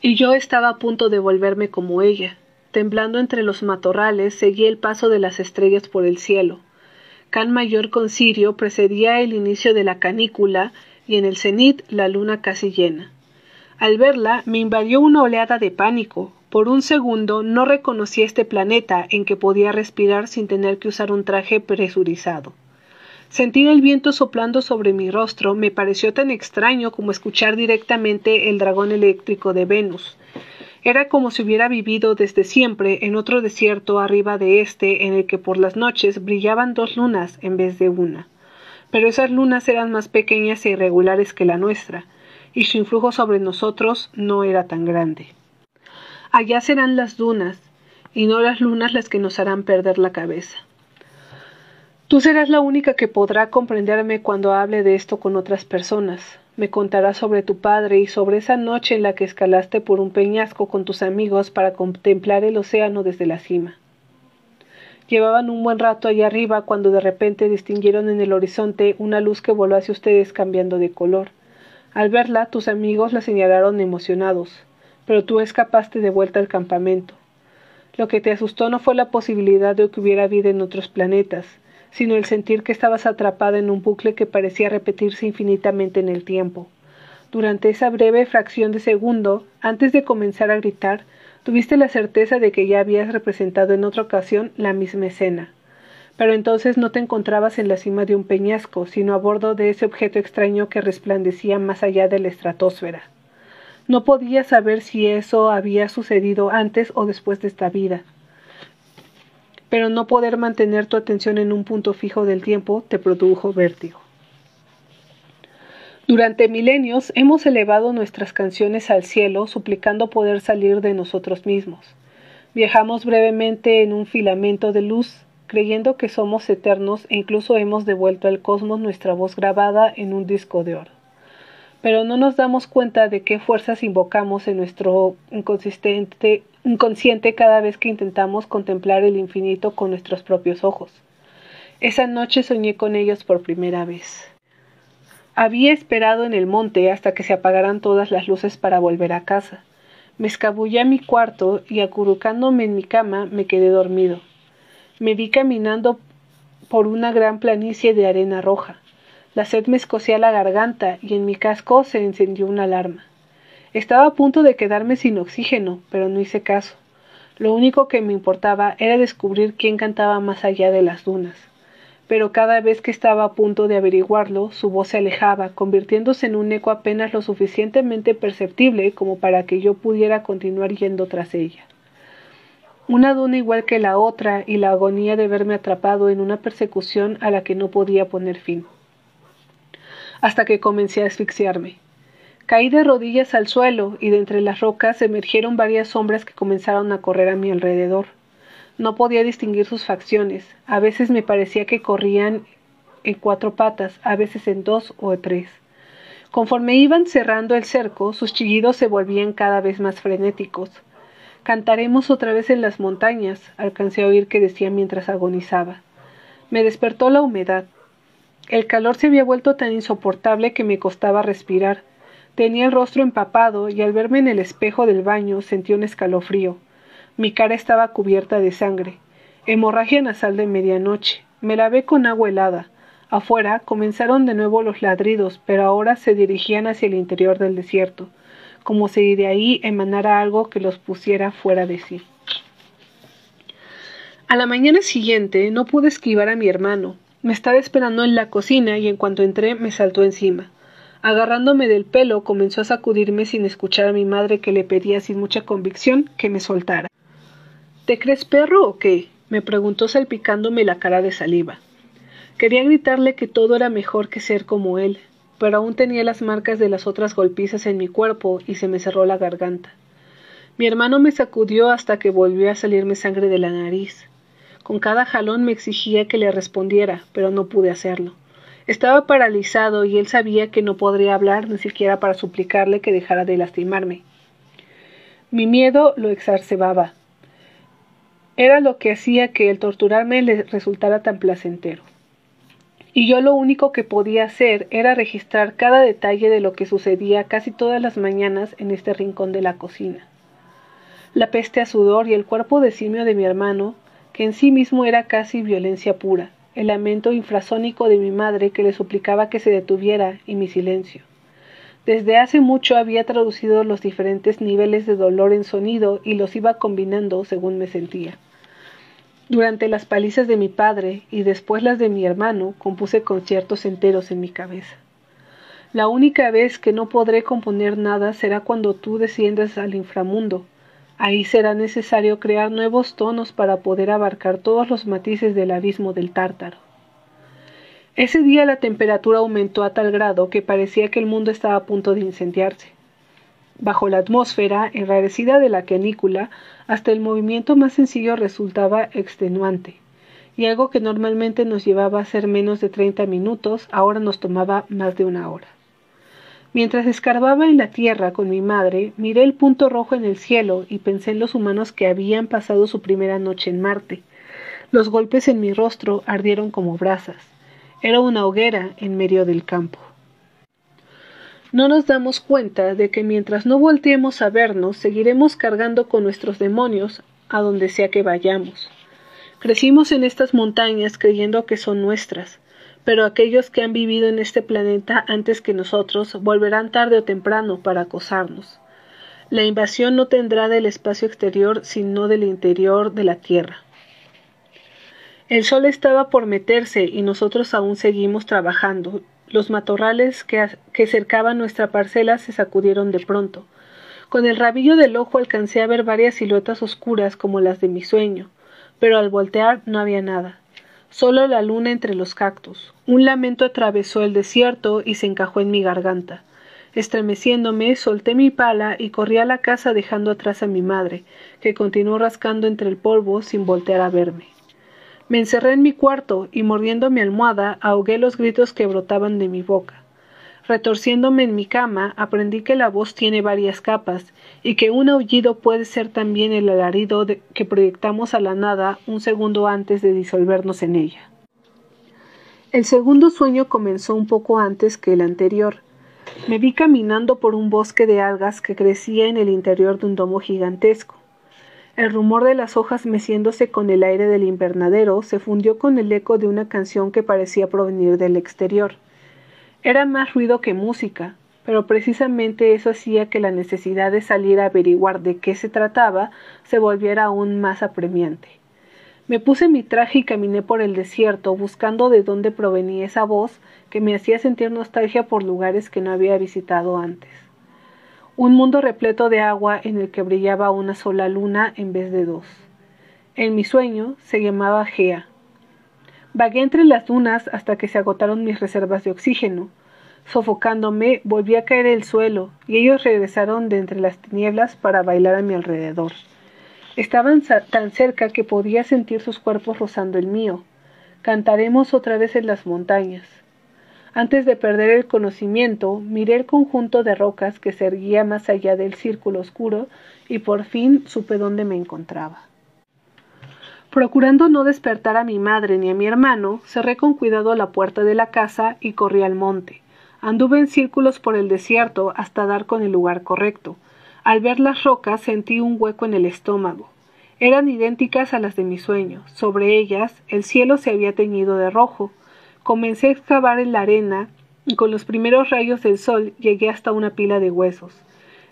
Y yo estaba a punto de volverme como ella, Temblando entre los matorrales, seguía el paso de las estrellas por el cielo. Can Mayor con Sirio precedía el inicio de la canícula y en el cenit la luna casi llena. Al verla me invadió una oleada de pánico. Por un segundo no reconocí este planeta en que podía respirar sin tener que usar un traje presurizado. Sentir el viento soplando sobre mi rostro me pareció tan extraño como escuchar directamente el dragón eléctrico de Venus. Era como si hubiera vivido desde siempre en otro desierto arriba de este en el que por las noches brillaban dos lunas en vez de una. Pero esas lunas eran más pequeñas e irregulares que la nuestra, y su influjo sobre nosotros no era tan grande. Allá serán las dunas, y no las lunas las que nos harán perder la cabeza. Tú serás la única que podrá comprenderme cuando hable de esto con otras personas, me contarás sobre tu padre y sobre esa noche en la que escalaste por un peñasco con tus amigos para contemplar el océano desde la cima. Llevaban un buen rato allá arriba cuando de repente distinguieron en el horizonte una luz que voló hacia ustedes cambiando de color. Al verla, tus amigos la señalaron emocionados, pero tú escapaste de vuelta al campamento. Lo que te asustó no fue la posibilidad de que hubiera vida en otros planetas, sino el sentir que estabas atrapada en un bucle que parecía repetirse infinitamente en el tiempo. Durante esa breve fracción de segundo, antes de comenzar a gritar, tuviste la certeza de que ya habías representado en otra ocasión la misma escena. Pero entonces no te encontrabas en la cima de un peñasco, sino a bordo de ese objeto extraño que resplandecía más allá de la estratosfera. No podías saber si eso había sucedido antes o después de esta vida pero no poder mantener tu atención en un punto fijo del tiempo te produjo vértigo. Durante milenios hemos elevado nuestras canciones al cielo suplicando poder salir de nosotros mismos. Viajamos brevemente en un filamento de luz, creyendo que somos eternos e incluso hemos devuelto al cosmos nuestra voz grabada en un disco de oro. Pero no nos damos cuenta de qué fuerzas invocamos en nuestro inconsistente inconsciente cada vez que intentamos contemplar el infinito con nuestros propios ojos. Esa noche soñé con ellos por primera vez. Había esperado en el monte hasta que se apagaran todas las luces para volver a casa. Me escabullé a mi cuarto y acurrucándome en mi cama me quedé dormido. Me vi caminando por una gran planicie de arena roja. La sed me escocía la garganta y en mi casco se encendió una alarma. Estaba a punto de quedarme sin oxígeno, pero no hice caso. Lo único que me importaba era descubrir quién cantaba más allá de las dunas. Pero cada vez que estaba a punto de averiguarlo, su voz se alejaba, convirtiéndose en un eco apenas lo suficientemente perceptible como para que yo pudiera continuar yendo tras ella. Una duna igual que la otra y la agonía de verme atrapado en una persecución a la que no podía poner fin. Hasta que comencé a asfixiarme. Caí de rodillas al suelo y de entre las rocas emergieron varias sombras que comenzaron a correr a mi alrededor. No podía distinguir sus facciones. A veces me parecía que corrían en cuatro patas, a veces en dos o tres. Conforme iban cerrando el cerco, sus chillidos se volvían cada vez más frenéticos. Cantaremos otra vez en las montañas, alcancé a oír que decía mientras agonizaba. Me despertó la humedad. El calor se había vuelto tan insoportable que me costaba respirar. Tenía el rostro empapado y al verme en el espejo del baño sentí un escalofrío. Mi cara estaba cubierta de sangre. Hemorragia nasal de medianoche. Me lavé con agua helada. Afuera comenzaron de nuevo los ladridos, pero ahora se dirigían hacia el interior del desierto, como si de ahí emanara algo que los pusiera fuera de sí. A la mañana siguiente no pude esquivar a mi hermano. Me estaba esperando en la cocina y en cuanto entré me saltó encima. Agarrándome del pelo comenzó a sacudirme sin escuchar a mi madre que le pedía sin mucha convicción que me soltara. ¿Te crees perro o qué? me preguntó salpicándome la cara de saliva. Quería gritarle que todo era mejor que ser como él, pero aún tenía las marcas de las otras golpizas en mi cuerpo y se me cerró la garganta. Mi hermano me sacudió hasta que volvió a salirme sangre de la nariz. Con cada jalón me exigía que le respondiera, pero no pude hacerlo. Estaba paralizado y él sabía que no podría hablar ni siquiera para suplicarle que dejara de lastimarme. Mi miedo lo exacerbaba. Era lo que hacía que el torturarme le resultara tan placentero y yo lo único que podía hacer era registrar cada detalle de lo que sucedía casi todas las mañanas en este rincón de la cocina. La peste a sudor y el cuerpo de simio de mi hermano, que en sí mismo era casi violencia pura, el lamento infrasónico de mi madre que le suplicaba que se detuviera y mi silencio. Desde hace mucho había traducido los diferentes niveles de dolor en sonido y los iba combinando según me sentía. Durante las palizas de mi padre y después las de mi hermano compuse conciertos enteros en mi cabeza. La única vez que no podré componer nada será cuando tú desciendas al inframundo. Ahí será necesario crear nuevos tonos para poder abarcar todos los matices del abismo del tártaro. Ese día la temperatura aumentó a tal grado que parecía que el mundo estaba a punto de incendiarse. Bajo la atmósfera enrarecida de la canícula, hasta el movimiento más sencillo resultaba extenuante, y algo que normalmente nos llevaba a ser menos de treinta minutos, ahora nos tomaba más de una hora. Mientras escarbaba en la tierra con mi madre, miré el punto rojo en el cielo y pensé en los humanos que habían pasado su primera noche en Marte. Los golpes en mi rostro ardieron como brasas. Era una hoguera en medio del campo no nos damos cuenta de que mientras no volteemos a vernos, seguiremos cargando con nuestros demonios a donde sea que vayamos. Crecimos en estas montañas creyendo que son nuestras, pero aquellos que han vivido en este planeta antes que nosotros volverán tarde o temprano para acosarnos. La invasión no tendrá del espacio exterior, sino del interior de la Tierra. El sol estaba por meterse y nosotros aún seguimos trabajando, los matorrales que, cercaban nuestra parcela se sacudieron de pronto. Con el rabillo del ojo alcancé a ver varias siluetas oscuras como las de mi sueño, pero al voltear no había nada. Solo la luna entre los cactus. Un lamento atravesó el desierto y se encajó en mi garganta. Estremeciéndome, solté mi pala y corrí a la casa dejando atrás a mi madre, que continuó rascando entre el polvo sin voltear a verme. Me encerré en mi cuarto y mordiendo mi almohada ahogué los gritos que brotaban de mi boca. Retorciéndome en mi cama, aprendí que la voz tiene varias capas y que un aullido puede ser también el alarido que proyectamos a la nada un segundo antes de disolvernos en ella. El segundo sueño comenzó un poco antes que el anterior. Me vi caminando por un bosque de algas que crecía en el interior de un domo gigantesco. El rumor de las hojas meciéndose con el aire del invernadero se fundió con el eco de una canción que parecía provenir del exterior. Era más ruido que música, pero precisamente eso hacía que la necesidad de salir a averiguar de qué se trataba se volviera aún más apremiante. Me puse mi traje y caminé por el desierto buscando de dónde provenía esa voz que me hacía sentir nostalgia por lugares que no había visitado antes un mundo repleto de agua en el que brillaba una sola luna en vez de dos. En mi sueño se llamaba Gea. Vagué entre las dunas hasta que se agotaron mis reservas de oxígeno. Sofocándome, volví a caer el suelo, y ellos regresaron de entre las tinieblas para bailar a mi alrededor. Estaban tan cerca que podía sentir sus cuerpos rozando el mío. Cantaremos otra vez en las montañas. Antes de perder el conocimiento, miré el conjunto de rocas que se erguía más allá del círculo oscuro y por fin supe dónde me encontraba. Procurando no despertar a mi madre ni a mi hermano, cerré con cuidado la puerta de la casa y corrí al monte. Anduve en círculos por el desierto hasta dar con el lugar correcto. Al ver las rocas sentí un hueco en el estómago. Eran idénticas a las de mi sueño. Sobre ellas el cielo se había teñido de rojo. Comencé a excavar en la arena y con los primeros rayos del sol llegué hasta una pila de huesos.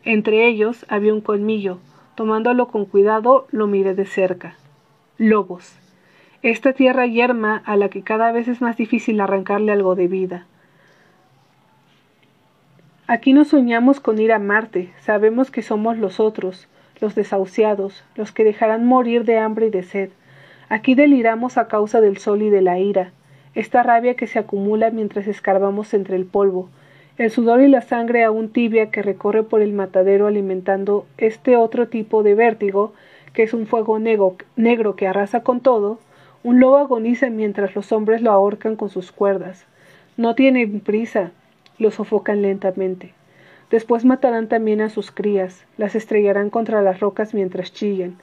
Entre ellos había un colmillo. Tomándolo con cuidado, lo miré de cerca. Lobos. esta tierra yerma a la que cada vez es más difícil arrancarle algo de vida. Aquí no soñamos con ir a Marte, sabemos que somos los otros, los desahuciados, los que dejarán morir de hambre y de sed. Aquí deliramos a causa del sol y de la ira, esta rabia que se acumula mientras escarbamos entre el polvo, el sudor y la sangre aún tibia que recorre por el matadero alimentando este otro tipo de vértigo, que es un fuego negro, que arrasa con todo, un lobo agoniza mientras los hombres lo ahorcan con sus cuerdas. No tienen prisa, lo sofocan lentamente. Después matarán también a sus crías, las estrellarán contra las rocas mientras chillan.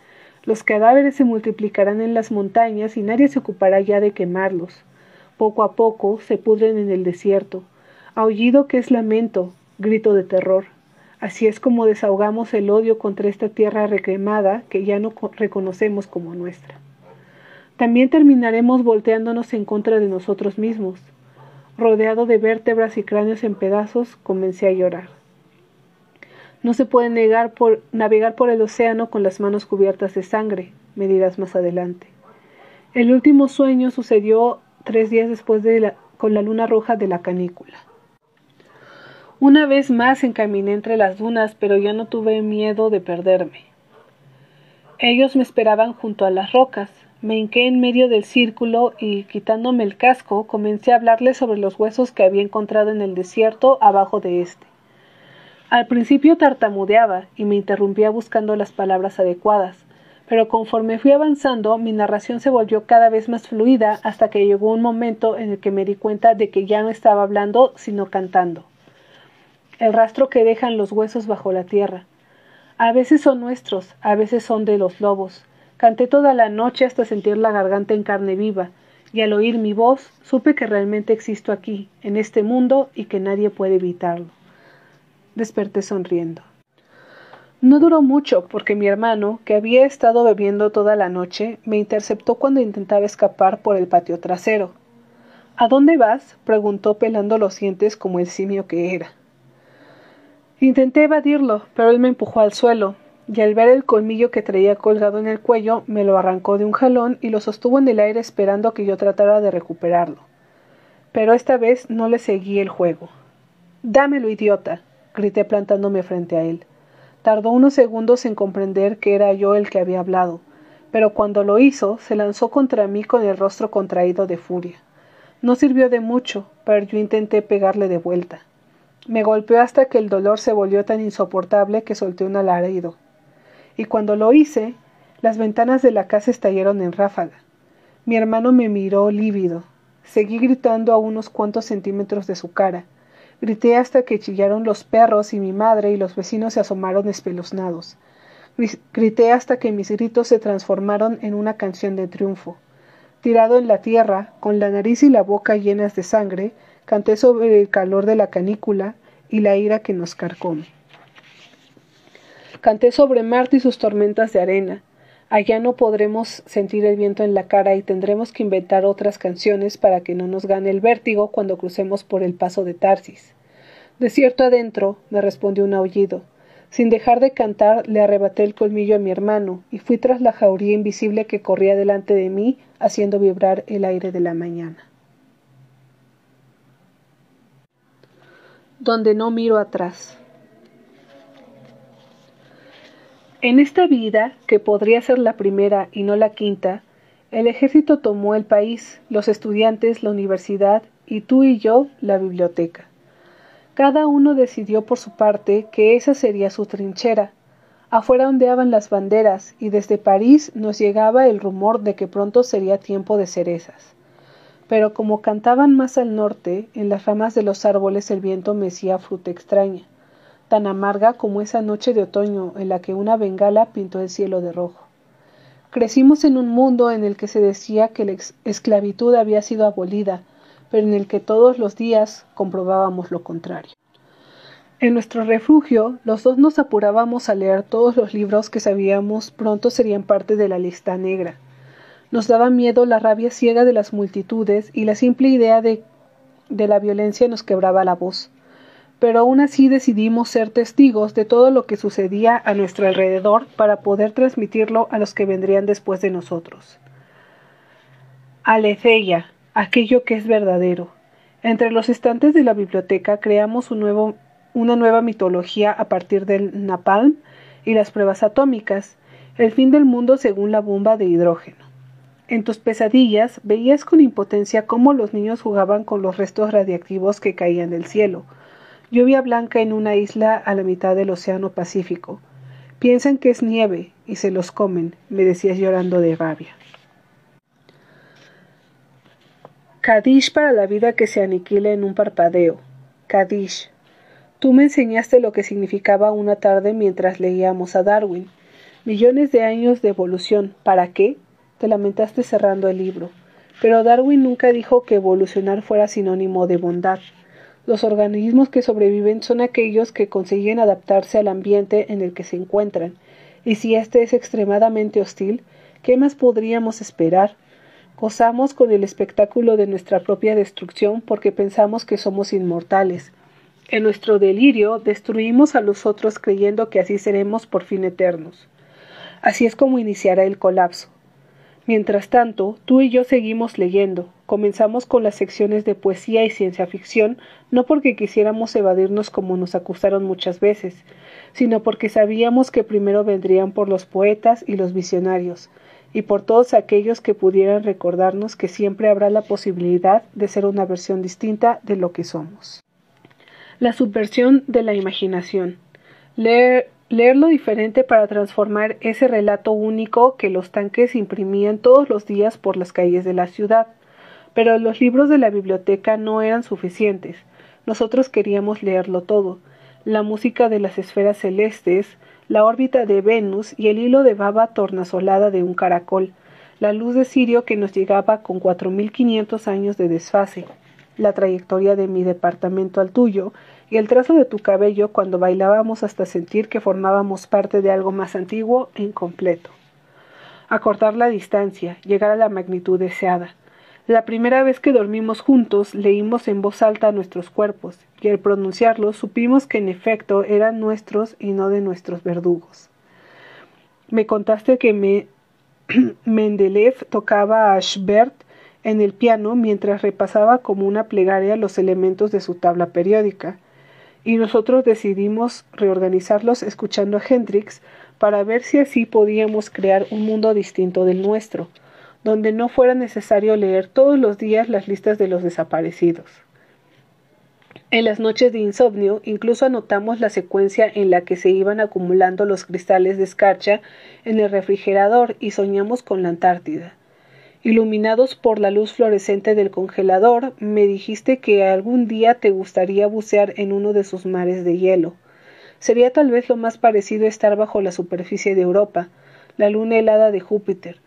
Los cadáveres se multiplicarán en las montañas y nadie se ocupará ya de quemarlos. Poco a poco se pudren en el desierto, aullido que es lamento, grito de terror. Así es como desahogamos el odio contra esta tierra recremada que ya no reconocemos como nuestra. También terminaremos volteándonos en contra de nosotros mismos. Rodeado de vértebras y cráneos en pedazos, comencé a llorar. No se puede negar por, navegar por el océano con las manos cubiertas de sangre, me dirás más adelante. El último sueño sucedió tres días después de con la luna roja de la canícula. Una vez más encaminé entre las dunas, pero ya no tuve miedo de perderme. Ellos me esperaban junto a las rocas. Me hinqué en medio del círculo y, quitándome el casco, comencé a hablarles sobre los huesos que había encontrado en el desierto abajo de este. Al principio tartamudeaba y me interrumpía buscando las palabras adecuadas, pero conforme fui avanzando mi narración se volvió cada vez más fluida hasta que llegó un momento en el que me di cuenta de que ya no estaba hablando sino cantando el rastro que dejan los huesos bajo la tierra. A veces son nuestros, a veces son de los lobos. Canté toda la noche hasta sentir la garganta en carne viva, y al oír mi voz supe que realmente existo aquí, en este mundo, y que nadie puede evitarlo. Desperté sonriendo. No duró mucho, porque mi hermano, que había estado bebiendo toda la noche, me interceptó cuando intentaba escapar por el patio trasero. ¿A dónde vas? preguntó pelando los dientes como el simio que era. Intenté evadirlo, pero él me empujó al suelo, y al ver el colmillo que traía colgado en el cuello, me lo arrancó de un jalón y lo sostuvo en el aire esperando que yo tratara de recuperarlo. Pero esta vez no le seguí el juego. Dámelo, idiota, grité plantándome frente a él. Tardó unos segundos en comprender que era yo el que había hablado, pero cuando lo hizo, se lanzó contra mí con el rostro contraído de furia. No sirvió de mucho, pero yo intenté pegarle de vuelta. Me golpeó hasta que el dolor se volvió tan insoportable que solté un alarido. Y cuando lo hice, las ventanas de la casa estallaron en ráfaga. Mi hermano me miró lívido. Seguí gritando a unos cuantos centímetros de su cara. Grité hasta que chillaron los perros y mi madre y los vecinos se asomaron espeluznados. Grité hasta que mis gritos se transformaron en una canción de triunfo. Tirado en la tierra, con la nariz y la boca llenas de sangre, Canté sobre el calor de la canícula y la ira que nos carcome. Canté sobre Marte y sus tormentas de arena. Allá no podremos sentir el viento en la cara y tendremos que inventar otras canciones para que no nos gane el vértigo cuando crucemos por el paso de Tarsis. Desierto adentro, me respondió un aullido. Sin dejar de cantar, le arrebaté el colmillo a mi hermano y fui tras la jauría invisible que corría delante de mí, haciendo vibrar el aire de la mañana. Donde no miro atrás. En esta vida, que podría ser la primera y no la quinta, el ejército tomó el país, los estudiantes la universidad y tú y yo la biblioteca. Cada uno decidió por su parte que esa sería su trinchera. Afuera ondeaban las banderas y desde París nos llegaba el rumor de que pronto sería tiempo de cerezas pero como cantaban más al norte, en las ramas de los árboles el viento mecía fruta extraña, tan amarga como esa noche de otoño en la que una bengala pintó el cielo de rojo. Crecimos en un mundo en el que se decía que la esclavitud había sido abolida, pero en el que todos los días comprobábamos lo contrario. En nuestro refugio, los dos nos apurábamos a leer todos los libros que sabíamos pronto serían parte de la lista negra. Nos daba miedo la rabia ciega de las multitudes y la simple idea de, la violencia nos quebraba la voz. Pero aún así decidimos ser testigos de todo lo que sucedía a nuestro alrededor para poder transmitirlo a los que vendrían después de nosotros. Aletheia, aquello que es verdadero. Entre los estantes de la biblioteca creamos una nueva mitología a partir del napalm y las pruebas atómicas, el fin del mundo según la bomba de hidrógeno. En tus pesadillas veías con impotencia cómo los niños jugaban con los restos radiactivos que caían del cielo. Lluvia blanca en una isla a la mitad del Océano Pacífico. Piensan que es nieve y se los comen, me decías llorando de rabia. Kadish para la vida que se aniquila en un parpadeo. Kadish. Tú me enseñaste lo que significaba una tarde mientras leíamos a Darwin. Millones de años de evolución. ¿Para qué? Te lamentaste cerrando el libro. Pero Darwin nunca dijo que evolucionar fuera sinónimo de bondad. Los organismos que sobreviven son aquellos que consiguen adaptarse al ambiente en el que se encuentran, y si éste es extremadamente hostil, ¿qué más podríamos esperar? Gozamos con el espectáculo de nuestra propia destrucción porque pensamos que somos inmortales. En nuestro delirio destruimos a los otros creyendo que así seremos por fin eternos. Así es como iniciará el colapso. Mientras tanto, tú y yo seguimos leyendo. Comenzamos con las secciones de poesía y ciencia ficción, no porque quisiéramos evadirnos como nos acusaron muchas veces, sino porque sabíamos que primero vendrían por los poetas y los visionarios, y por todos aquellos que pudieran recordarnos que siempre habrá la posibilidad de ser una versión distinta de lo que somos. La subversión de la imaginación. Leer Leerlo diferente para transformar ese relato único que los tanques imprimían todos los días por las calles de la ciudad. Pero los libros de la biblioteca no eran suficientes. Nosotros queríamos leerlo todo. La música de las esferas celestes, la órbita de Venus y el hilo de baba tornasolada de un caracol, la luz de Sirio que nos llegaba con cuatro mil quinientos años de desfase, la trayectoria de mi departamento al tuyo, y el trazo de tu cabello cuando bailábamos hasta sentir que formábamos parte de algo más antiguo e incompleto. Acortar la distancia, llegar a la magnitud deseada. La primera vez que dormimos juntos leímos en voz alta nuestros cuerpos, y al pronunciarlos supimos que en efecto eran nuestros y no de nuestros verdugos. Me contaste que me Mendeleev tocaba a Schubert en el piano mientras repasaba como una plegaria los elementos de su tabla periódica, y nosotros decidimos reorganizarlos escuchando a Hendrix para ver si así podíamos crear un mundo distinto del nuestro, donde no fuera necesario leer todos los días las listas de los desaparecidos. En las noches de insomnio incluso anotamos la secuencia en la que se iban acumulando los cristales de escarcha en el refrigerador y soñamos con la Antártida. Iluminados por la luz fluorescente del congelador, me dijiste que algún día te gustaría bucear en uno de sus mares de hielo. Sería tal vez lo más parecido estar bajo la superficie de Europa, la luna helada de Júpiter.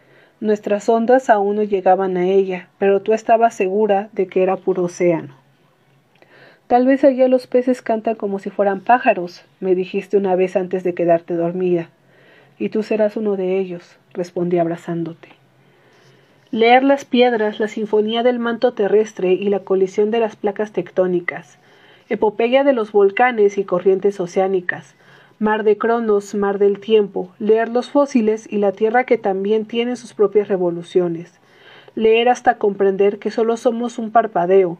Nuestras ondas aún no llegaban a ella, pero tú estabas segura de que era puro océano. Tal vez allá los peces cantan como si fueran pájaros, me dijiste una vez antes de quedarte dormida. Y tú serás uno de ellos, respondí abrazándote. Leer las piedras, la sinfonía del manto terrestre y la colisión de las placas tectónicas, epopeya de los volcanes y corrientes oceánicas, mar de Cronos, mar del tiempo, leer los fósiles y la Tierra que también tiene sus propias revoluciones, leer hasta comprender que solo somos un parpadeo,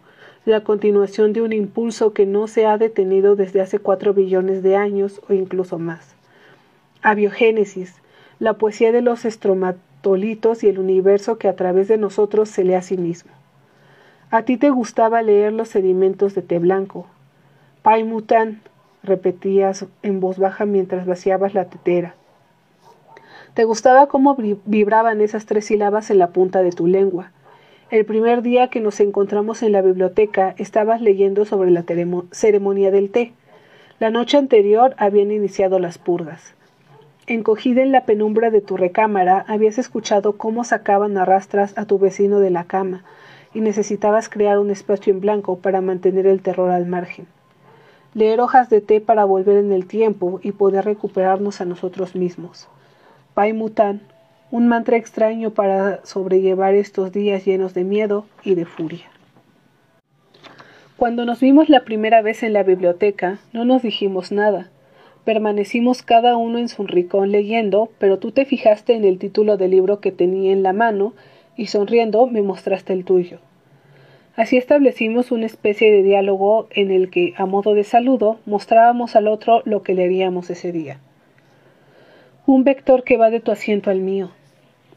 la continuación de un impulso que no se ha detenido desde hace cuatro billones de años o incluso más. Abiogénesis, la poesía de los estromatólogos tolitos y el universo que a través de nosotros se lee a sí mismo. A ti te gustaba leer los sedimentos de té blanco. Paimután, repetías en voz baja mientras vaciabas la tetera. Te gustaba cómo vibraban esas tres sílabas en la punta de tu lengua. El primer día que nos encontramos en la biblioteca estabas leyendo sobre la ceremonia del té. La noche anterior habían iniciado las purgas. Encogida en la penumbra de tu recámara, habías escuchado cómo sacaban a rastras a tu vecino de la cama, y necesitabas crear un espacio en blanco para mantener el terror al margen. Leer hojas de té para volver en el tiempo y poder recuperarnos a nosotros mismos. Pai Mutan, un mantra extraño para sobrellevar estos días llenos de miedo y de furia. Cuando nos vimos la primera vez en la biblioteca, no nos dijimos nada Permanecimos cada uno en su rincón leyendo, pero tú te fijaste en el título del libro que tenía en la mano y sonriendo me mostraste el tuyo. Así establecimos una especie de diálogo en el que, a modo de saludo, mostrábamos al otro lo que leeríamos ese día. Un vector que va de tu asiento al mío.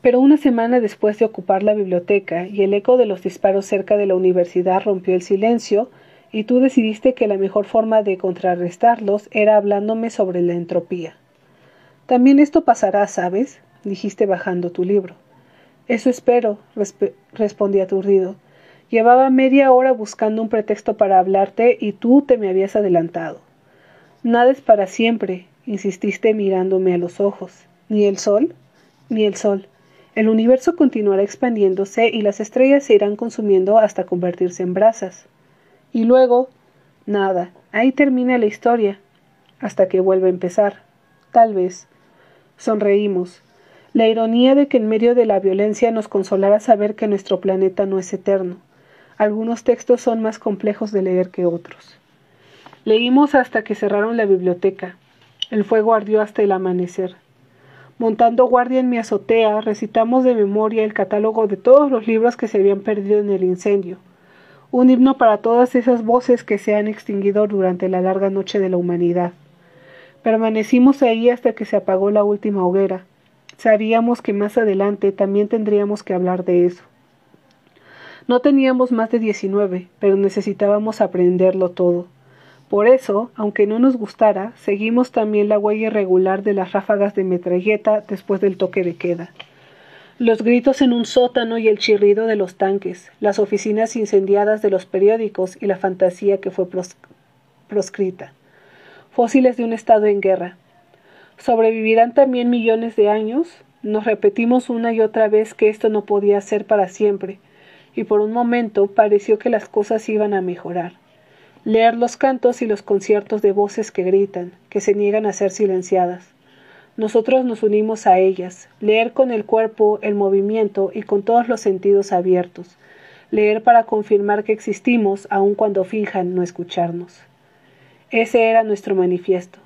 Pero una semana después de ocupar la biblioteca y el eco de los disparos cerca de la universidad rompió el silencio, y tú decidiste que la mejor forma de contrarrestarlos era hablándome sobre la entropía. También esto pasará, ¿sabes? dijiste bajando tu libro. Eso espero, respondí aturdido. Llevaba media hora buscando un pretexto para hablarte y tú te me habías adelantado. Nada es para siempre, insististe mirándome a los ojos. ¿Ni el sol? Ni el sol. El universo continuará expandiéndose y las estrellas se irán consumiendo hasta convertirse en brasas. Y luego, nada, ahí termina la historia, hasta que vuelva a empezar. Tal vez. Sonreímos. La ironía de que en medio de la violencia nos consolara saber que nuestro planeta no es eterno. Algunos textos son más complejos de leer que otros. Leímos hasta que cerraron la biblioteca. El fuego ardió hasta el amanecer. Montando guardia en mi azotea, recitamos de memoria el catálogo de todos los libros que se habían perdido en el incendio un himno para todas esas voces que se han extinguido durante la larga noche de la humanidad. Permanecimos ahí hasta que se apagó la última hoguera. Sabíamos que más adelante también tendríamos que hablar de eso. No teníamos más de diecinueve, pero necesitábamos aprenderlo todo. Por eso, aunque no nos gustara, seguimos también la huella irregular de las ráfagas de metralleta después del toque de queda los gritos en un sótano y el chirrido de los tanques, las oficinas incendiadas de los periódicos y la fantasía que fue proscrita. Fósiles de un Estado en guerra. ¿Sobrevivirán también millones de años? Nos repetimos una y otra vez que esto no podía ser para siempre, y por un momento pareció que las cosas iban a mejorar. Leer los cantos y los conciertos de voces que gritan, que se niegan a ser silenciadas nosotros nos unimos a ellas, leer con el cuerpo, el movimiento y con todos los sentidos abiertos, leer para confirmar que existimos aun cuando finjan no escucharnos. Ese era nuestro manifiesto.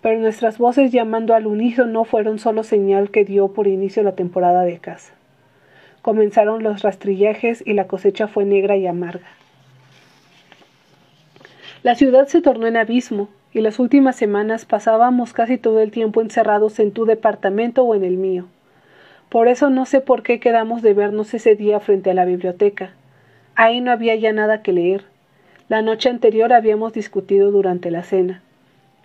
Pero nuestras voces llamando al unísono fueron solo señal que dio por inicio la temporada de caza. Comenzaron los rastrillajes y la cosecha fue negra y amarga. La ciudad se tornó en abismo, y las últimas semanas pasábamos casi todo el tiempo encerrados en tu departamento o en el mío. Por eso no sé por qué quedamos de vernos ese día frente a la biblioteca. Ahí no había ya nada que leer. La noche anterior habíamos discutido durante la cena.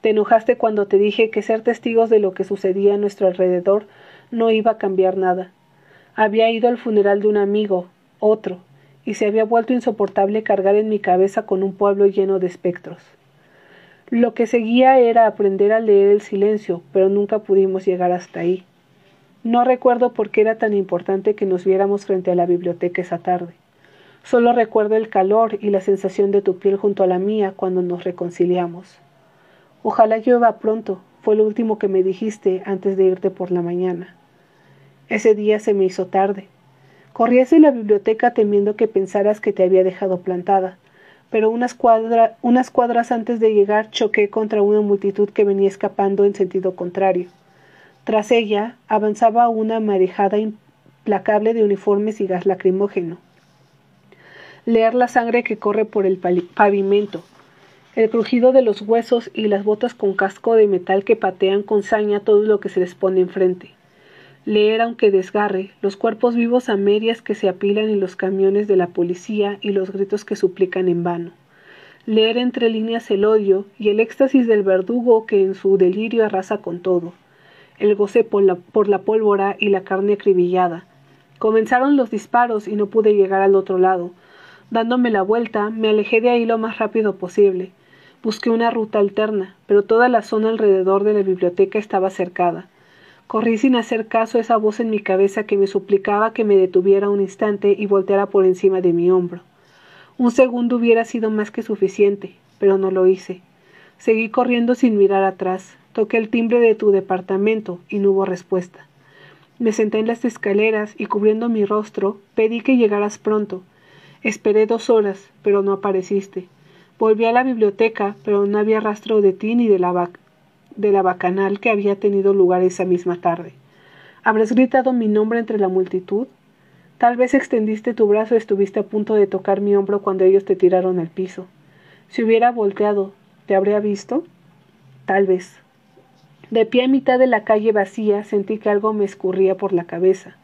Te enojaste cuando te dije que ser testigos de lo que sucedía a nuestro alrededor no iba a cambiar nada. Había ido al funeral de un amigo, otro, y se había vuelto insoportable cargar en mi cabeza con un pueblo lleno de espectros. Lo que seguía era aprender a leer el silencio, pero nunca pudimos llegar hasta ahí. No recuerdo por qué era tan importante que nos viéramos frente a la biblioteca esa tarde. Solo recuerdo el calor y la sensación de tu piel junto a la mía cuando nos reconciliamos. Ojalá llueva pronto, fue lo último que me dijiste antes de irte por la mañana. Ese día se me hizo tarde. Corrí hacia la biblioteca temiendo que pensaras que te había dejado plantada, pero unas, unas cuadras antes de llegar choqué contra una multitud que venía escapando en sentido contrario. Tras ella avanzaba una marejada implacable de uniformes y gas lacrimógeno. Leer la sangre que corre por el pavimento, el crujido de los huesos y las botas con casco de metal que patean con saña todo lo que se les pone enfrente leer aunque desgarre, los cuerpos vivos a medias que se apilan en los camiones de la policía y los gritos que suplican en vano. Leer entre líneas el odio y el éxtasis del verdugo que en su delirio arrasa con todo. El goce por la, por la pólvora y la carne acribillada. Comenzaron los disparos y no pude llegar al otro lado. Dándome la vuelta, me alejé de ahí lo más rápido posible. Busqué una ruta alterna, pero toda la zona alrededor de la biblioteca estaba cercada. Corrí sin hacer caso a esa voz en mi cabeza que me suplicaba que me detuviera un instante y volteara por encima de mi hombro. Un segundo hubiera sido más que suficiente, pero no lo hice. Seguí corriendo sin mirar atrás. Toqué el timbre de tu departamento y no hubo respuesta. Me senté en las escaleras y cubriendo mi rostro pedí que llegaras pronto. Esperé dos horas, pero no apareciste. Volví a la biblioteca, pero no había rastro de ti ni de la, de la bacanal que había tenido lugar esa misma tarde. ¿Habrás gritado mi nombre entre la multitud? Tal vez extendiste tu brazo y estuviste a punto de tocar mi hombro cuando ellos te tiraron al piso. Si hubiera volteado, ¿te habría visto? Tal vez. De pie a mitad de la calle vacía sentí que algo me escurría por la cabeza.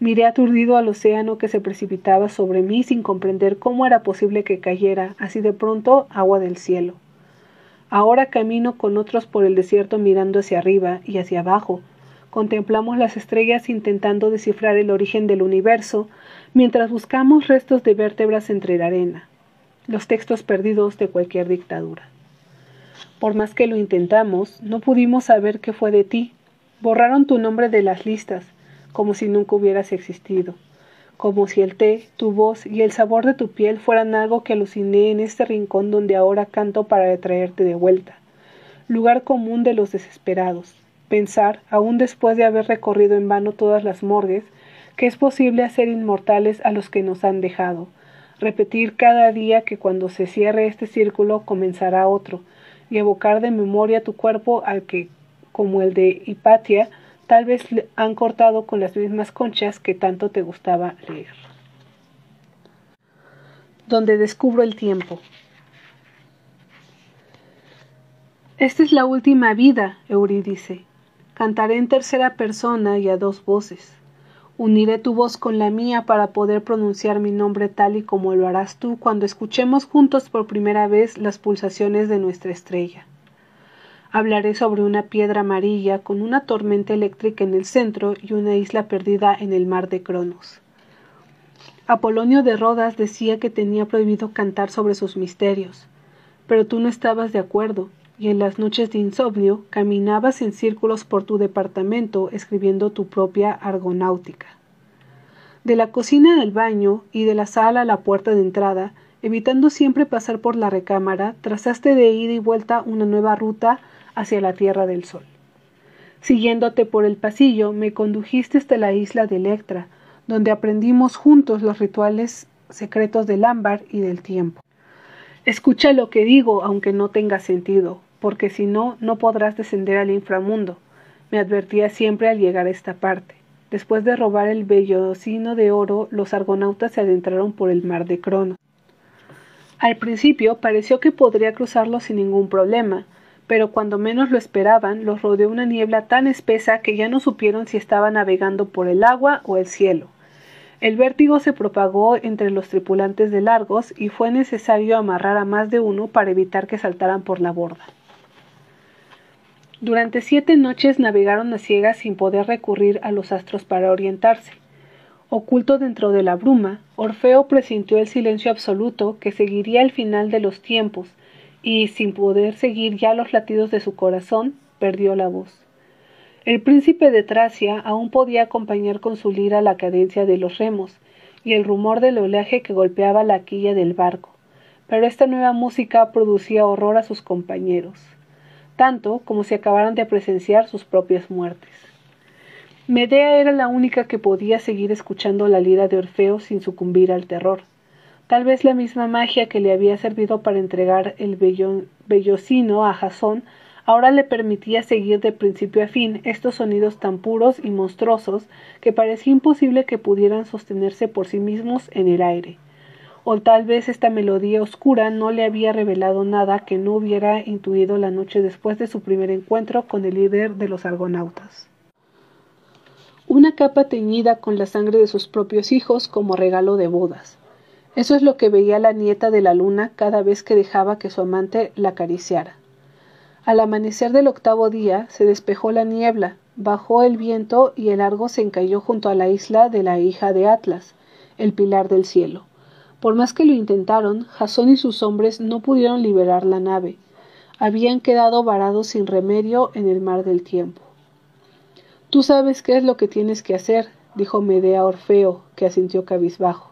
Miré aturdido al océano que se precipitaba sobre mí sin comprender cómo era posible que cayera, así de pronto, agua del cielo. Ahora camino con otros por el desierto mirando hacia arriba y hacia abajo, Contemplamos las estrellas intentando descifrar el origen del universo, mientras buscamos restos de vértebras entre la arena, los textos perdidos de cualquier dictadura. Por más que lo intentamos, no pudimos saber qué fue de ti. Borraron tu nombre de las listas, como si nunca hubieras existido, como si el té, tu voz y el sabor de tu piel fueran algo que aluciné en este rincón donde ahora canto para traerte de vuelta, lugar común de los desesperados, pensar, aun después de haber recorrido en vano todas las morgues, que es posible hacer inmortales a los que nos han dejado, repetir cada día que cuando se cierre este círculo comenzará otro, y evocar de memoria tu cuerpo al que, como el de Hipatia, tal vez han cortado con las mismas conchas que tanto te gustaba leer. Donde descubro el tiempo. Esta es la última vida, Eurídice, Cantaré en tercera persona y a dos voces. Uniré tu voz con la mía para poder pronunciar mi nombre tal y como lo harás tú cuando escuchemos juntos por primera vez las pulsaciones de nuestra estrella. Hablaré sobre una piedra amarilla con una tormenta eléctrica en el centro y una isla perdida en el mar de Cronos. Apolonio de Rodas decía que tenía prohibido cantar sobre sus misterios, pero tú no estabas de acuerdo y en las noches de insomnio caminabas en círculos por tu departamento escribiendo tu propia argonáutica. De la cocina al baño y de la sala a la puerta de entrada, evitando siempre pasar por la recámara, trazaste de ida y vuelta una nueva ruta hacia la Tierra del Sol. Siguiéndote por el pasillo, me condujiste hasta la isla de Electra, donde aprendimos juntos los rituales secretos del ámbar y del tiempo. Escucha lo que digo, aunque no tenga sentido porque si no, no podrás descender al inframundo, me advertía siempre al llegar a esta parte. Después de robar el vellocino de oro, los argonautas se adentraron por el mar de Cronos. Al principio pareció que podría cruzarlo sin ningún problema, pero cuando menos lo esperaban, los rodeó una niebla tan espesa que ya no supieron si estaban navegando por el agua o el cielo. El vértigo se propagó entre los tripulantes de Largos y fue necesario amarrar a más de uno para evitar que saltaran por la borda. Durante siete noches navegaron a ciegas sin poder recurrir a los astros para orientarse. Oculto dentro de la bruma, Orfeo presintió el silencio absoluto que seguiría el final de los tiempos, y, sin poder seguir ya los latidos de su corazón, perdió la voz. El príncipe de Tracia aún podía acompañar con su lira la cadencia de los remos y el rumor del oleaje que golpeaba la quilla del barco, pero esta nueva música producía horror a sus compañeros tanto como si acabaran de presenciar sus propias muertes. Medea era la única que podía seguir escuchando la lira de Orfeo sin sucumbir al terror. Tal vez la misma magia que le había servido para entregar el bellocino a Jasón ahora le permitía seguir de principio a fin estos sonidos tan puros y monstruosos que parecía imposible que pudieran sostenerse por sí mismos en el aire o tal vez esta melodía oscura no le había revelado nada que no hubiera intuido la noche después de su primer encuentro con el líder de los argonautas. Una capa teñida con la sangre de sus propios hijos como regalo de bodas. Eso es lo que veía la nieta de la luna cada vez que dejaba que su amante la acariciara. Al amanecer del octavo día se despejó la niebla, bajó el viento y el Argo se encalló junto a la isla de la hija de Atlas, el pilar del cielo. Por más que lo intentaron, Jasón y sus hombres no pudieron liberar la nave. Habían quedado varados sin remedio en el mar del tiempo. Tú sabes qué es lo que tienes que hacer, dijo Medea Orfeo, que asintió cabizbajo.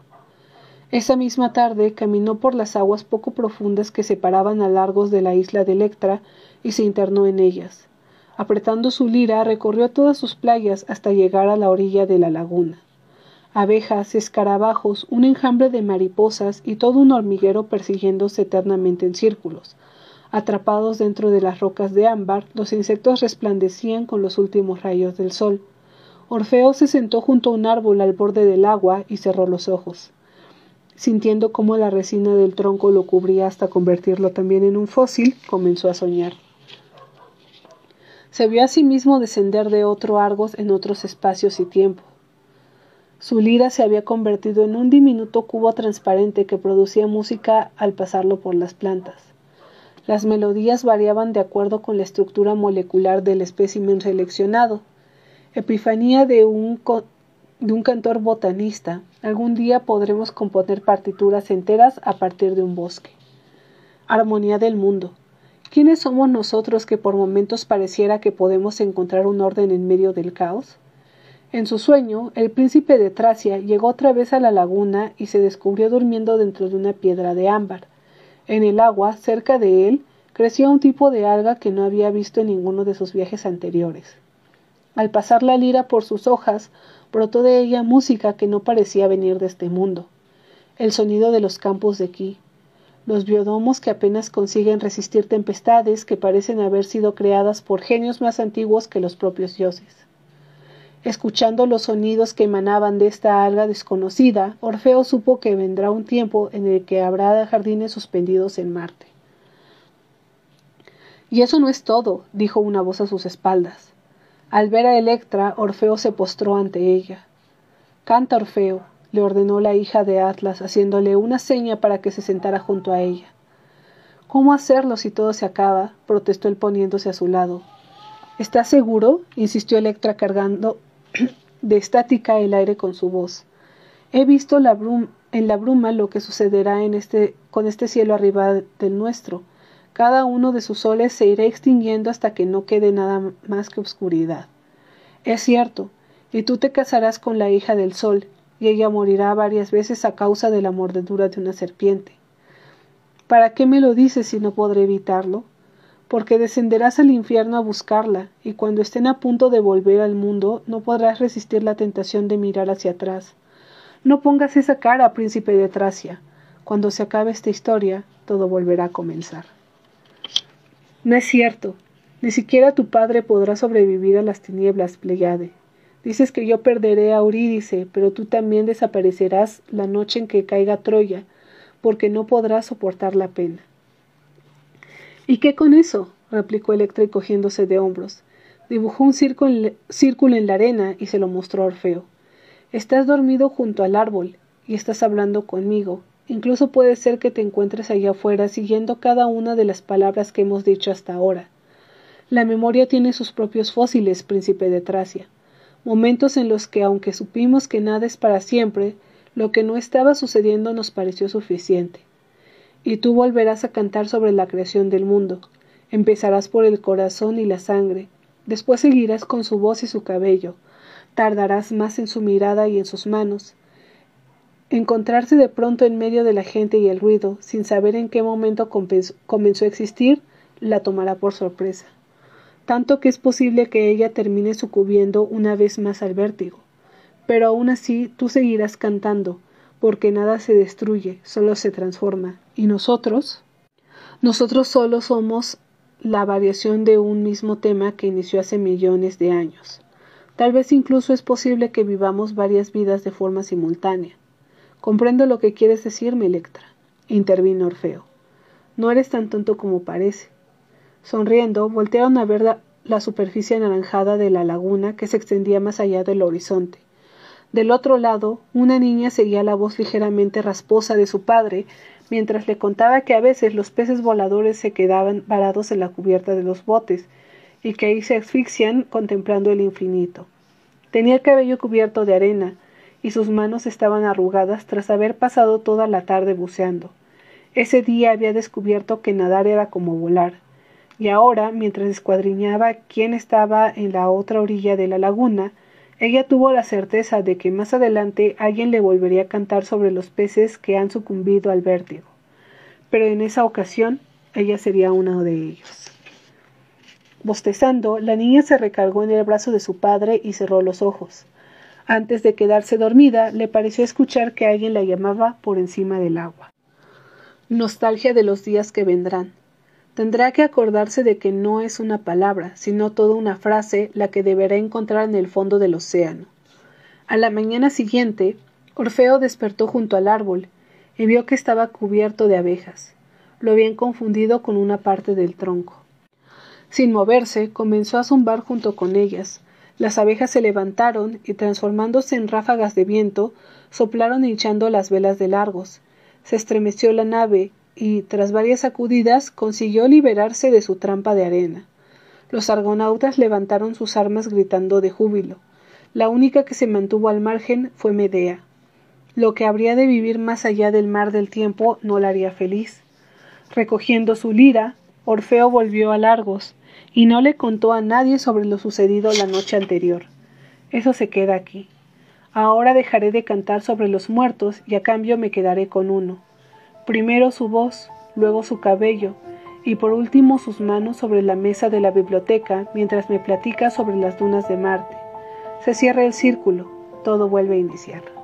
Esa misma tarde caminó por las aguas poco profundas que separaban a largos de la isla de Electra y se internó en ellas. Apretando su lira, recorrió todas sus playas hasta llegar a la orilla de la laguna abejas, escarabajos, un enjambre de mariposas y todo un hormiguero persiguiéndose eternamente en círculos. Atrapados dentro de las rocas de ámbar, los insectos resplandecían con los últimos rayos del sol. Orfeo se sentó junto a un árbol al borde del agua y cerró los ojos. Sintiendo cómo la resina del tronco lo cubría hasta convertirlo también en un fósil, comenzó a soñar. Se vio a sí mismo descender de otro Argos en otros espacios y tiempo. Su lira se había convertido en un diminuto cubo transparente que producía música al pasarlo por las plantas. Las melodías variaban de acuerdo con la estructura molecular del espécimen seleccionado. Epifanía de un, de un cantor botanista. Algún día podremos componer partituras enteras a partir de un bosque. Armonía del mundo. ¿Quiénes somos nosotros que por momentos pareciera que podemos encontrar un orden en medio del caos? En su sueño, el príncipe de Tracia llegó otra vez a la laguna y se descubrió durmiendo dentro de una piedra de ámbar. En el agua, cerca de él, crecía un tipo de alga que no había visto en ninguno de sus viajes anteriores. Al pasar la lira por sus hojas, brotó de ella música que no parecía venir de este mundo. El sonido de los campos de aquí, los biodomos que apenas consiguen resistir tempestades que parecen haber sido creadas por genios más antiguos que los propios dioses. Escuchando los sonidos que emanaban de esta alga desconocida, Orfeo supo que vendrá un tiempo en el que habrá jardines suspendidos en Marte. Y eso no es todo, dijo una voz a sus espaldas. Al ver a Electra, Orfeo se postró ante ella. Canta, Orfeo, le ordenó la hija de Atlas, haciéndole una seña para que se sentara junto a ella. ¿Cómo hacerlo si todo se acaba? protestó él poniéndose a su lado. ¿Estás seguro? insistió Electra cargando de estática el aire con su voz. He visto en la bruma lo que sucederá en este, con este cielo arriba del nuestro. Cada uno de sus soles se irá extinguiendo hasta que no quede nada más que oscuridad. Es cierto, y tú te casarás con la hija del sol, y ella morirá varias veces a causa de la mordedura de una serpiente. ¿Para qué me lo dices si no podré evitarlo? porque descenderás al infierno a buscarla, y cuando estén a punto de volver al mundo no podrás resistir la tentación de mirar hacia atrás. No pongas esa cara, príncipe de Tracia. Cuando se acabe esta historia, todo volverá a comenzar. No es cierto. Ni siquiera tu padre podrá sobrevivir a las tinieblas, Pleiade. Dices que yo perderé a Eurídice, pero tú también desaparecerás la noche en que caiga Troya, porque no podrás soportar la pena. ¿Y qué con eso? replicó Electra cogiéndose de hombros. Dibujó un círculo en la arena y se lo mostró a Orfeo. Estás dormido junto al árbol y estás hablando conmigo. Incluso puede ser que te encuentres allá afuera siguiendo cada una de las palabras que hemos dicho hasta ahora. La memoria tiene sus propios fósiles, príncipe de Tracia. Momentos en los que, aunque supimos que nada es para siempre, lo que no estaba sucediendo nos pareció suficiente y tú volverás a cantar sobre la creación del mundo. Empezarás por el corazón y la sangre, después seguirás con su voz y su cabello, tardarás más en su mirada y en sus manos. Encontrarse de pronto en medio de la gente y el ruido, sin saber en qué momento comenzó a existir, la tomará por sorpresa. Tanto que es posible que ella termine sucumbiendo una vez más al vértigo. Pero aún así tú seguirás cantando, porque nada se destruye, solo se transforma. ¿Y nosotros? Nosotros solo somos la variación de un mismo tema que inició hace millones de años. Tal vez incluso es posible que vivamos varias vidas de forma simultánea. Comprendo lo que quieres decirme, Electra, intervino Orfeo. No eres tan tonto como parece. Sonriendo, voltearon a ver la, la superficie anaranjada de la laguna que se extendía más allá del horizonte. Del otro lado, una niña seguía la voz ligeramente rasposa de su padre, mientras le contaba que a veces los peces voladores se quedaban varados en la cubierta de los botes, y que ahí se asfixian contemplando el infinito. Tenía el cabello cubierto de arena, y sus manos estaban arrugadas tras haber pasado toda la tarde buceando. Ese día había descubierto que nadar era como volar, y ahora, mientras escuadriñaba quién estaba en la otra orilla de la laguna, ella tuvo la certeza de que más adelante alguien le volvería a cantar sobre los peces que han sucumbido al vértigo. Pero en esa ocasión ella sería uno de ellos. Bostezando, la niña se recargó en el brazo de su padre y cerró los ojos. Antes de quedarse dormida, le pareció escuchar que alguien la llamaba por encima del agua. Nostalgia de los días que vendrán. Tendrá que acordarse de que no es una palabra, sino toda una frase la que deberá encontrar en el fondo del océano. A la mañana siguiente, Orfeo despertó junto al árbol y vio que estaba cubierto de abejas. Lo habían confundido con una parte del tronco. Sin moverse, comenzó a zumbar junto con ellas. Las abejas se levantaron y, transformándose en ráfagas de viento, soplaron hinchando las velas de largos. Se estremeció la nave y, tras varias sacudidas, consiguió liberarse de su trampa de arena. Los argonautas levantaron sus armas gritando de júbilo. La única que se mantuvo al margen fue Medea. Lo que habría de vivir más allá del mar del tiempo no la haría feliz. Recogiendo su lira, Orfeo volvió a Largos, y no le contó a nadie sobre lo sucedido la noche anterior. Eso se queda aquí. Ahora dejaré de cantar sobre los muertos y a cambio me quedaré con uno primero su voz, luego su cabello, y por último sus manos sobre la mesa de la biblioteca mientras me platica sobre las dunas de Marte. Se cierra el círculo, todo vuelve a iniciar.